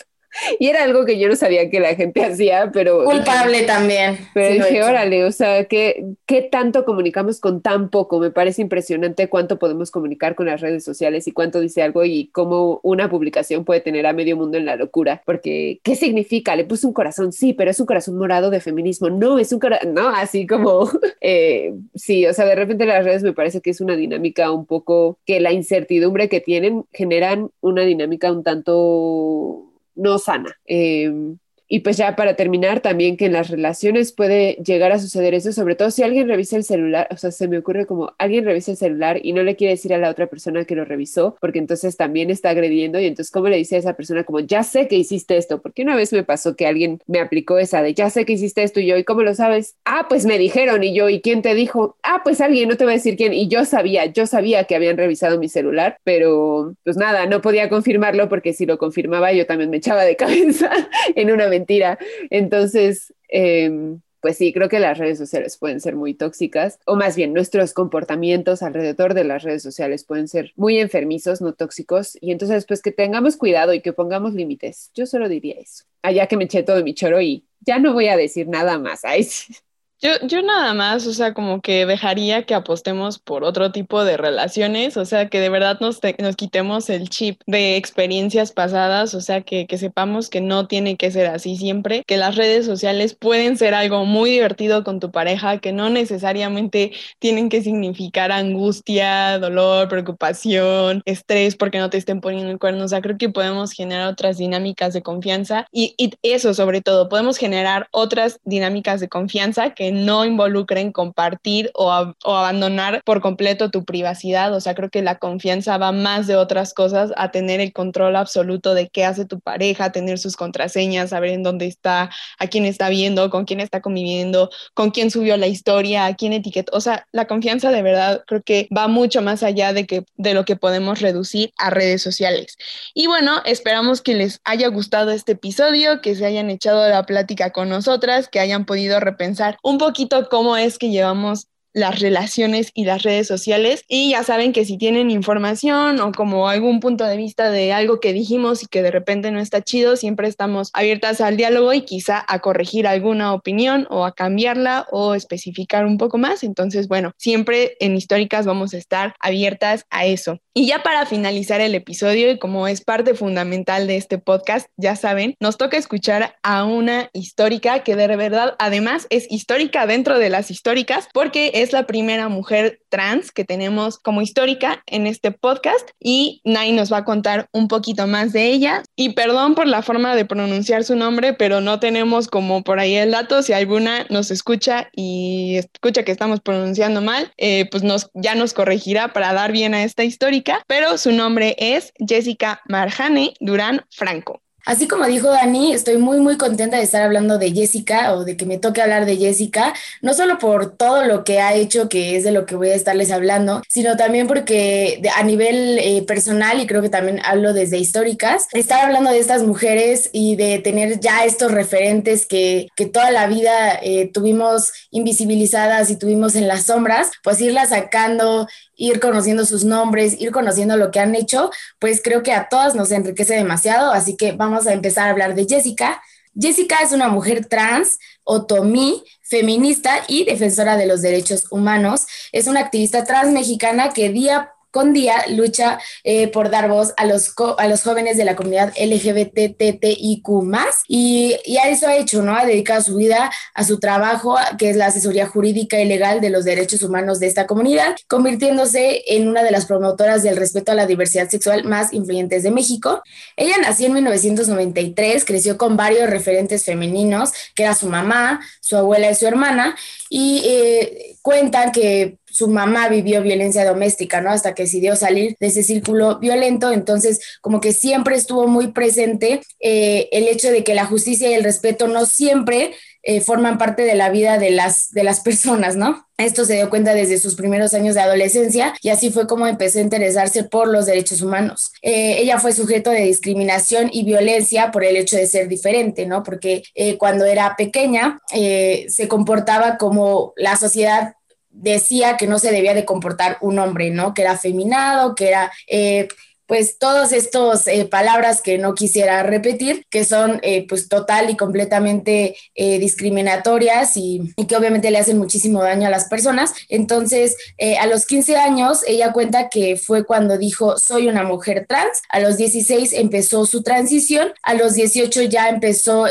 Y era algo que yo no sabía que la gente hacía, pero... Culpable también. Pero dije, órale, o sea, ¿qué, ¿qué tanto comunicamos con tan poco? Me parece impresionante cuánto podemos comunicar con las redes sociales y cuánto dice algo y cómo una publicación puede tener a medio mundo en la locura. Porque, ¿qué significa? Le puse un corazón, sí, pero es un corazón morado de feminismo. No, es un corazón, no, así como, eh, sí, o sea, de repente las redes me parece que es una dinámica un poco que la incertidumbre que tienen generan una dinámica un tanto no sana. Em, y pues ya para terminar, también que en las relaciones puede llegar a suceder eso, sobre todo si alguien revisa el celular, o sea, se me ocurre como alguien revisa el celular y no le quiere decir a la otra persona que lo revisó, porque entonces también está agrediendo y entonces cómo le dice a esa persona como, ya sé que hiciste esto, porque una vez me pasó que alguien me aplicó esa de, ya sé que hiciste esto y yo, ¿y cómo lo sabes? Ah, pues me dijeron y yo, ¿y quién te dijo? Ah, pues alguien, no te voy a decir quién, y yo sabía, yo sabía que habían revisado mi celular, pero pues nada, no podía confirmarlo porque si lo confirmaba yo también me echaba de cabeza en una mentira. Entonces, em, pues sí, creo que las redes sociales pueden ser muy tóxicas, o más bien nuestros comportamientos alrededor de las redes sociales pueden ser muy enfermizos, no tóxicos, y entonces pues que tengamos cuidado y que pongamos límites. Yo solo diría eso. Allá que me eché todo mi choro y ya no voy a decir nada más. Ay, sí. Yo, yo nada más, o sea, como que dejaría que apostemos por otro tipo de relaciones, o sea, que de verdad nos, nos quitemos el chip de experiencias pasadas, o sea, que, que sepamos que no tiene que ser así siempre, que las redes sociales pueden ser algo muy divertido con tu pareja, que no necesariamente tienen que significar angustia, dolor, preocupación, estrés porque no te estén poniendo el cuerno, o sea, creo que podemos generar otras dinámicas de confianza y, y eso sobre todo, podemos generar otras dinámicas de confianza que no involucren compartir o, abandonar por completo tu privacidad. O sea, creo que la confianza va más de otras cosas a tener el control absoluto de qué hace tu pareja, tener sus contraseñas, saber en dónde está, a quién está viendo, con quién está conviviendo, con quién subió la historia, a quién etiquetó. O sea, la confianza de verdad creo que va mucho más allá de, que, de lo que podemos reducir a redes sociales. Y bueno, esperamos que les haya gustado este episodio, que se hayan echado la plática con nosotras, que hayan podido repensar un poquito cómo es que llevamos las relaciones y las redes sociales. Y ya saben que si tienen información o como algún punto de vista de algo que dijimos y que de repente no está chido, siempre estamos abiertas al diálogo y quizá a corregir alguna opinión o a cambiarla o especificar un poco más. Entonces, bueno, siempre en históricas vamos a estar abiertas a eso. Y ya para finalizar el episodio y como es parte fundamental de este podcast, ya saben, nos toca escuchar a una histórica que de verdad además es histórica dentro de las históricas porque es es la primera mujer trans que tenemos como histórica en este podcast y Nay nos va a contar un poquito más de ella. Y perdón por la forma de pronunciar su nombre, pero no tenemos como por ahí el dato. Si alguna nos escucha y escucha que estamos pronunciando mal, eh, pues nos, ya nos corregirá para dar bien a esta histórica. Pero su nombre es Jessica Marjane Durán Franco. Así como dijo Dani, estoy muy, muy contenta de estar hablando de Jessica o de que me toque hablar de Jessica, no solo por todo lo que ha hecho, que es de lo que voy a estarles hablando, sino también porque a nivel eh, personal, y creo que también hablo desde históricas, estar hablando de estas mujeres y de tener ya estos referentes que, que toda la vida eh, tuvimos invisibilizadas y tuvimos en las sombras, pues irlas sacando ir conociendo sus nombres, ir conociendo lo que han hecho, pues creo que a todas nos enriquece demasiado. Así que vamos a empezar a hablar de Jessica. Jessica es una mujer trans, otomí, feminista y defensora de los derechos humanos. Es una activista trans mexicana que día con día lucha eh, por dar voz a los, a los jóvenes de la comunidad LGBTTIQ y, y a eso ha hecho, ¿no? Ha dedicado su vida a su trabajo, que es la asesoría jurídica y legal de los derechos humanos de esta comunidad, convirtiéndose en una de las promotoras del respeto a la diversidad sexual más influyentes de México. Ella nació en 1993, creció con varios referentes femeninos, que era su mamá, su abuela y su hermana, y eh, cuentan que su mamá vivió violencia doméstica, ¿no? Hasta que decidió salir de ese círculo violento, entonces como que siempre estuvo muy presente eh, el hecho de que la justicia y el respeto no siempre eh, forman parte de la vida de las, de las personas, ¿no? Esto se dio cuenta desde sus primeros años de adolescencia y así fue como empezó a interesarse por los derechos humanos. Eh, ella fue sujeto de discriminación y violencia por el hecho de ser diferente, ¿no? Porque cuando era pequeña se comportaba como la sociedad decía que no se debía de comportar un hombre, ¿no? Que era afeminado, que era eh, pues todas estas eh, palabras que no quisiera repetir, que son eh, pues total y completamente eh, discriminatorias y, y, que obviamente le hacen muchísimo daño a las personas. Entonces, a los 15 años, ella cuenta que fue cuando dijo, soy una mujer trans. A los 16 empezó su transición, a los 18 ya empezó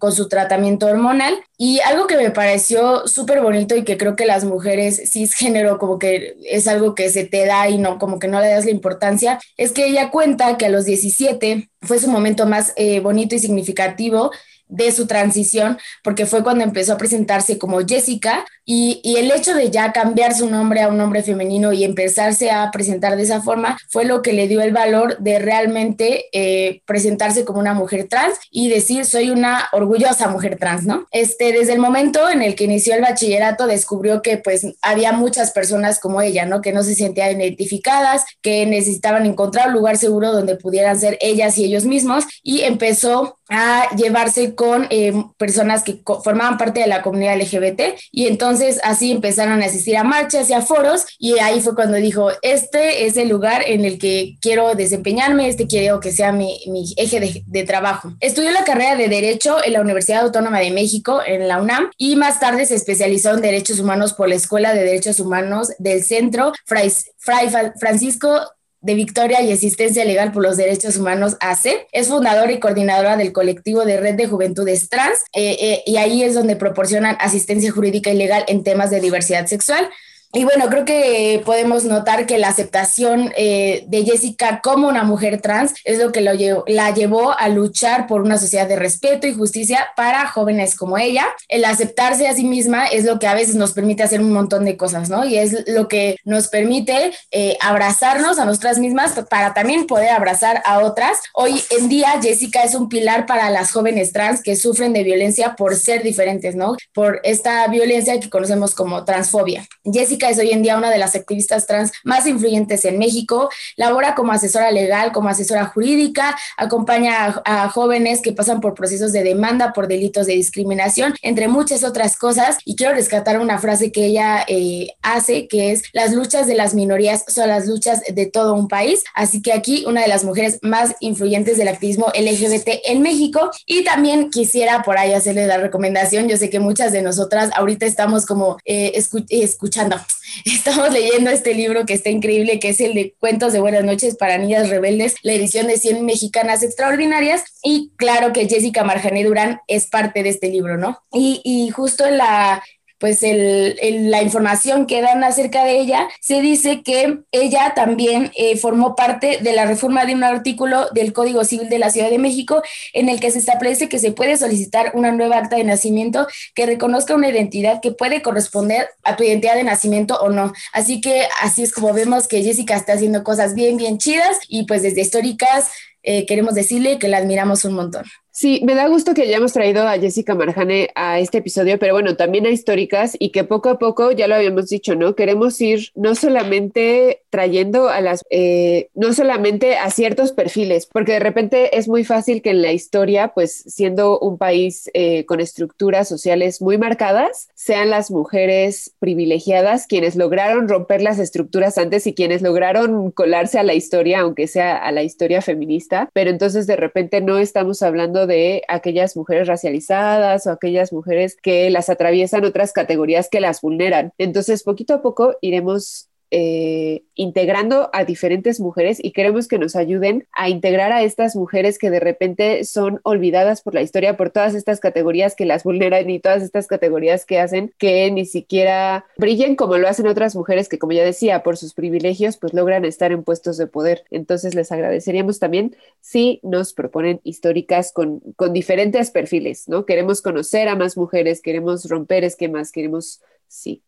con su tratamiento hormonal. Y algo que me pareció súper bonito y que creo que las mujeres cisgénero como que es algo que se te da y no, como que no le das la importancia, es que ella cuenta que a los 17 fue su momento más eh, bonito y significativo de su transición, porque fue cuando empezó a presentarse como Jessica y, el hecho de ya cambiar su nombre a un nombre femenino y empezarse a presentar de esa forma fue lo que le dio el valor de realmente eh, presentarse como una mujer trans y decir soy una orgullosa mujer trans, ¿no? Este, desde el momento en el que inició el bachillerato descubrió que pues había muchas personas como ella, ¿no? Que no se sentían identificadas, que necesitaban encontrar un lugar seguro donde pudieran ser ellas y ellos mismos y empezó a llevarse con eh, personas que formaban parte de la comunidad LGBT y entonces así empezaron a asistir a marchas y a foros y ahí fue cuando dijo, este es el lugar en el que quiero desempeñarme, este quiero que sea mi, eje de, de, trabajo. Estudió la carrera de Derecho en la Universidad Autónoma de México, en la UNAM, y más tarde se especializó en Derechos Humanos por la Escuela de Derechos Humanos del Centro Fray, Fray Francisco de Victoria y Asistencia Legal por los Derechos Humanos, AC. Es fundadora y coordinadora del colectivo de Red de Juventudes Trans eh, eh, y ahí es donde proporcionan asistencia jurídica y legal en temas de diversidad sexual. Y bueno, creo que podemos notar que la aceptación eh, de Jessica como una mujer trans es lo que lo la llevó a luchar por una sociedad de respeto y justicia para jóvenes como ella. El aceptarse a sí misma es lo que a veces nos permite hacer un montón de cosas, ¿no? Y es lo que nos permite eh, abrazarnos a nosotras mismas para también poder abrazar a otras. Hoy en día Jessica es un pilar para las jóvenes trans que sufren de violencia por ser diferentes, ¿no? Por esta violencia que conocemos como transfobia. Jessica es hoy en día una de las activistas trans más influyentes en México. Labora como asesora legal, como asesora jurídica, acompaña a, jóvenes que pasan por procesos de demanda por delitos de discriminación, entre muchas otras cosas. Y quiero rescatar una frase que ella eh, hace, que es, las luchas de las minorías son las luchas de todo un país. Así que aquí una de las mujeres más influyentes del activismo LGBT en México. Y también quisiera por ahí hacerle la recomendación. Yo sé que muchas de nosotras ahorita estamos como eh, escuchando, Estamos leyendo este libro que está increíble, que es el de Cuentos de Buenas noches para Niñas Rebeldes, la edición de 100 Mexicanas Extraordinarias. Y claro que Jessica Marjané Durán es parte de este libro, ¿no? Y, y justo en la, pues la información que dan acerca de ella, se dice que ella también eh, formó parte de la reforma de un artículo del Código Civil de la Ciudad de México en el que se establece que se puede solicitar una nueva acta de nacimiento que reconozca una identidad que puede corresponder a tu identidad de nacimiento o no. Así que así es como vemos que Jessica está haciendo cosas bien, bien chidas y pues desde históricas eh, queremos decirle que la admiramos un montón. Sí, me da gusto que hayamos traído a Jessica Marjane a este episodio, pero bueno, también a históricas y que poco a poco, ya lo habíamos dicho, ¿no? Queremos ir no solamente trayendo a las, eh, no solamente a ciertos perfiles, porque de repente es muy fácil que en la historia, pues siendo un país eh, con estructuras sociales muy marcadas, sean las mujeres privilegiadas quienes lograron romper las estructuras antes y quienes lograron colarse a la historia, aunque sea a la historia feminista, pero entonces de repente no estamos hablando de aquellas mujeres racializadas o aquellas mujeres que las atraviesan otras categorías que las vulneran. Entonces, poquito a poco iremos eh, integrando a diferentes mujeres y queremos que nos ayuden a integrar a estas mujeres que de repente son olvidadas por la historia, por todas estas categorías que las vulneran y todas estas categorías que hacen que ni siquiera brillen como lo hacen otras mujeres que, como ya decía, por sus privilegios, pues logran estar en puestos de poder. Entonces les agradeceríamos también si nos proponen históricas con, con diferentes perfiles, ¿no? Queremos conocer a más mujeres, queremos romper esquemas, queremos, sí.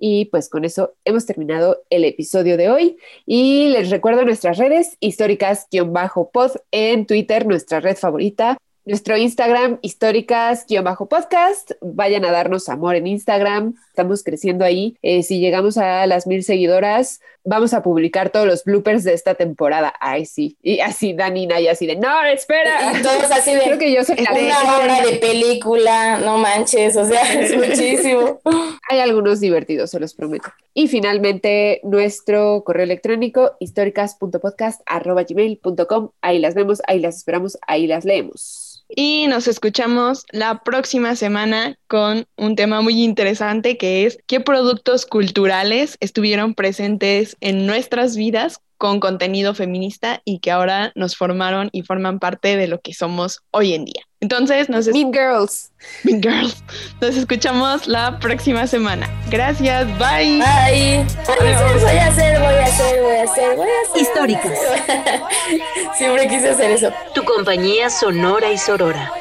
Y pues con eso hemos terminado el episodio de hoy. Y les recuerdo nuestras redes históricas-pod en Twitter, nuestra red favorita. Nuestro Instagram, históricas-podcast. Vayan a darnos amor en Instagram. Estamos creciendo ahí. Eh, si llegamos a las mil seguidoras, vamos a publicar todos los bloopers de esta temporada. Ay, sí. Y así Danina y así de, no, espera. Y todos así de, Creo que yo soy una hora de película, no manches, o sea, es muchísimo. Hay algunos divertidos, se los prometo. Y finalmente, nuestro correo electrónico, históricas.podcast.gmail.com. Ahí las vemos, ahí las esperamos, ahí las leemos. Y nos escuchamos la próxima semana con un tema muy interesante que es qué productos culturales estuvieron presentes en nuestras vidas con contenido feminista y que ahora nos formaron y forman parte de lo que somos hoy en día. Entonces, nos Mean Girls. Mean Girls. Nos escuchamos la próxima semana. Gracias. Bye. Bye. Voy a hacer, voy a hacer, voy a hacer, voy a hacer, voy a hacer. Históricas. Siempre quise hacer eso. Tu compañía sonora y sorora.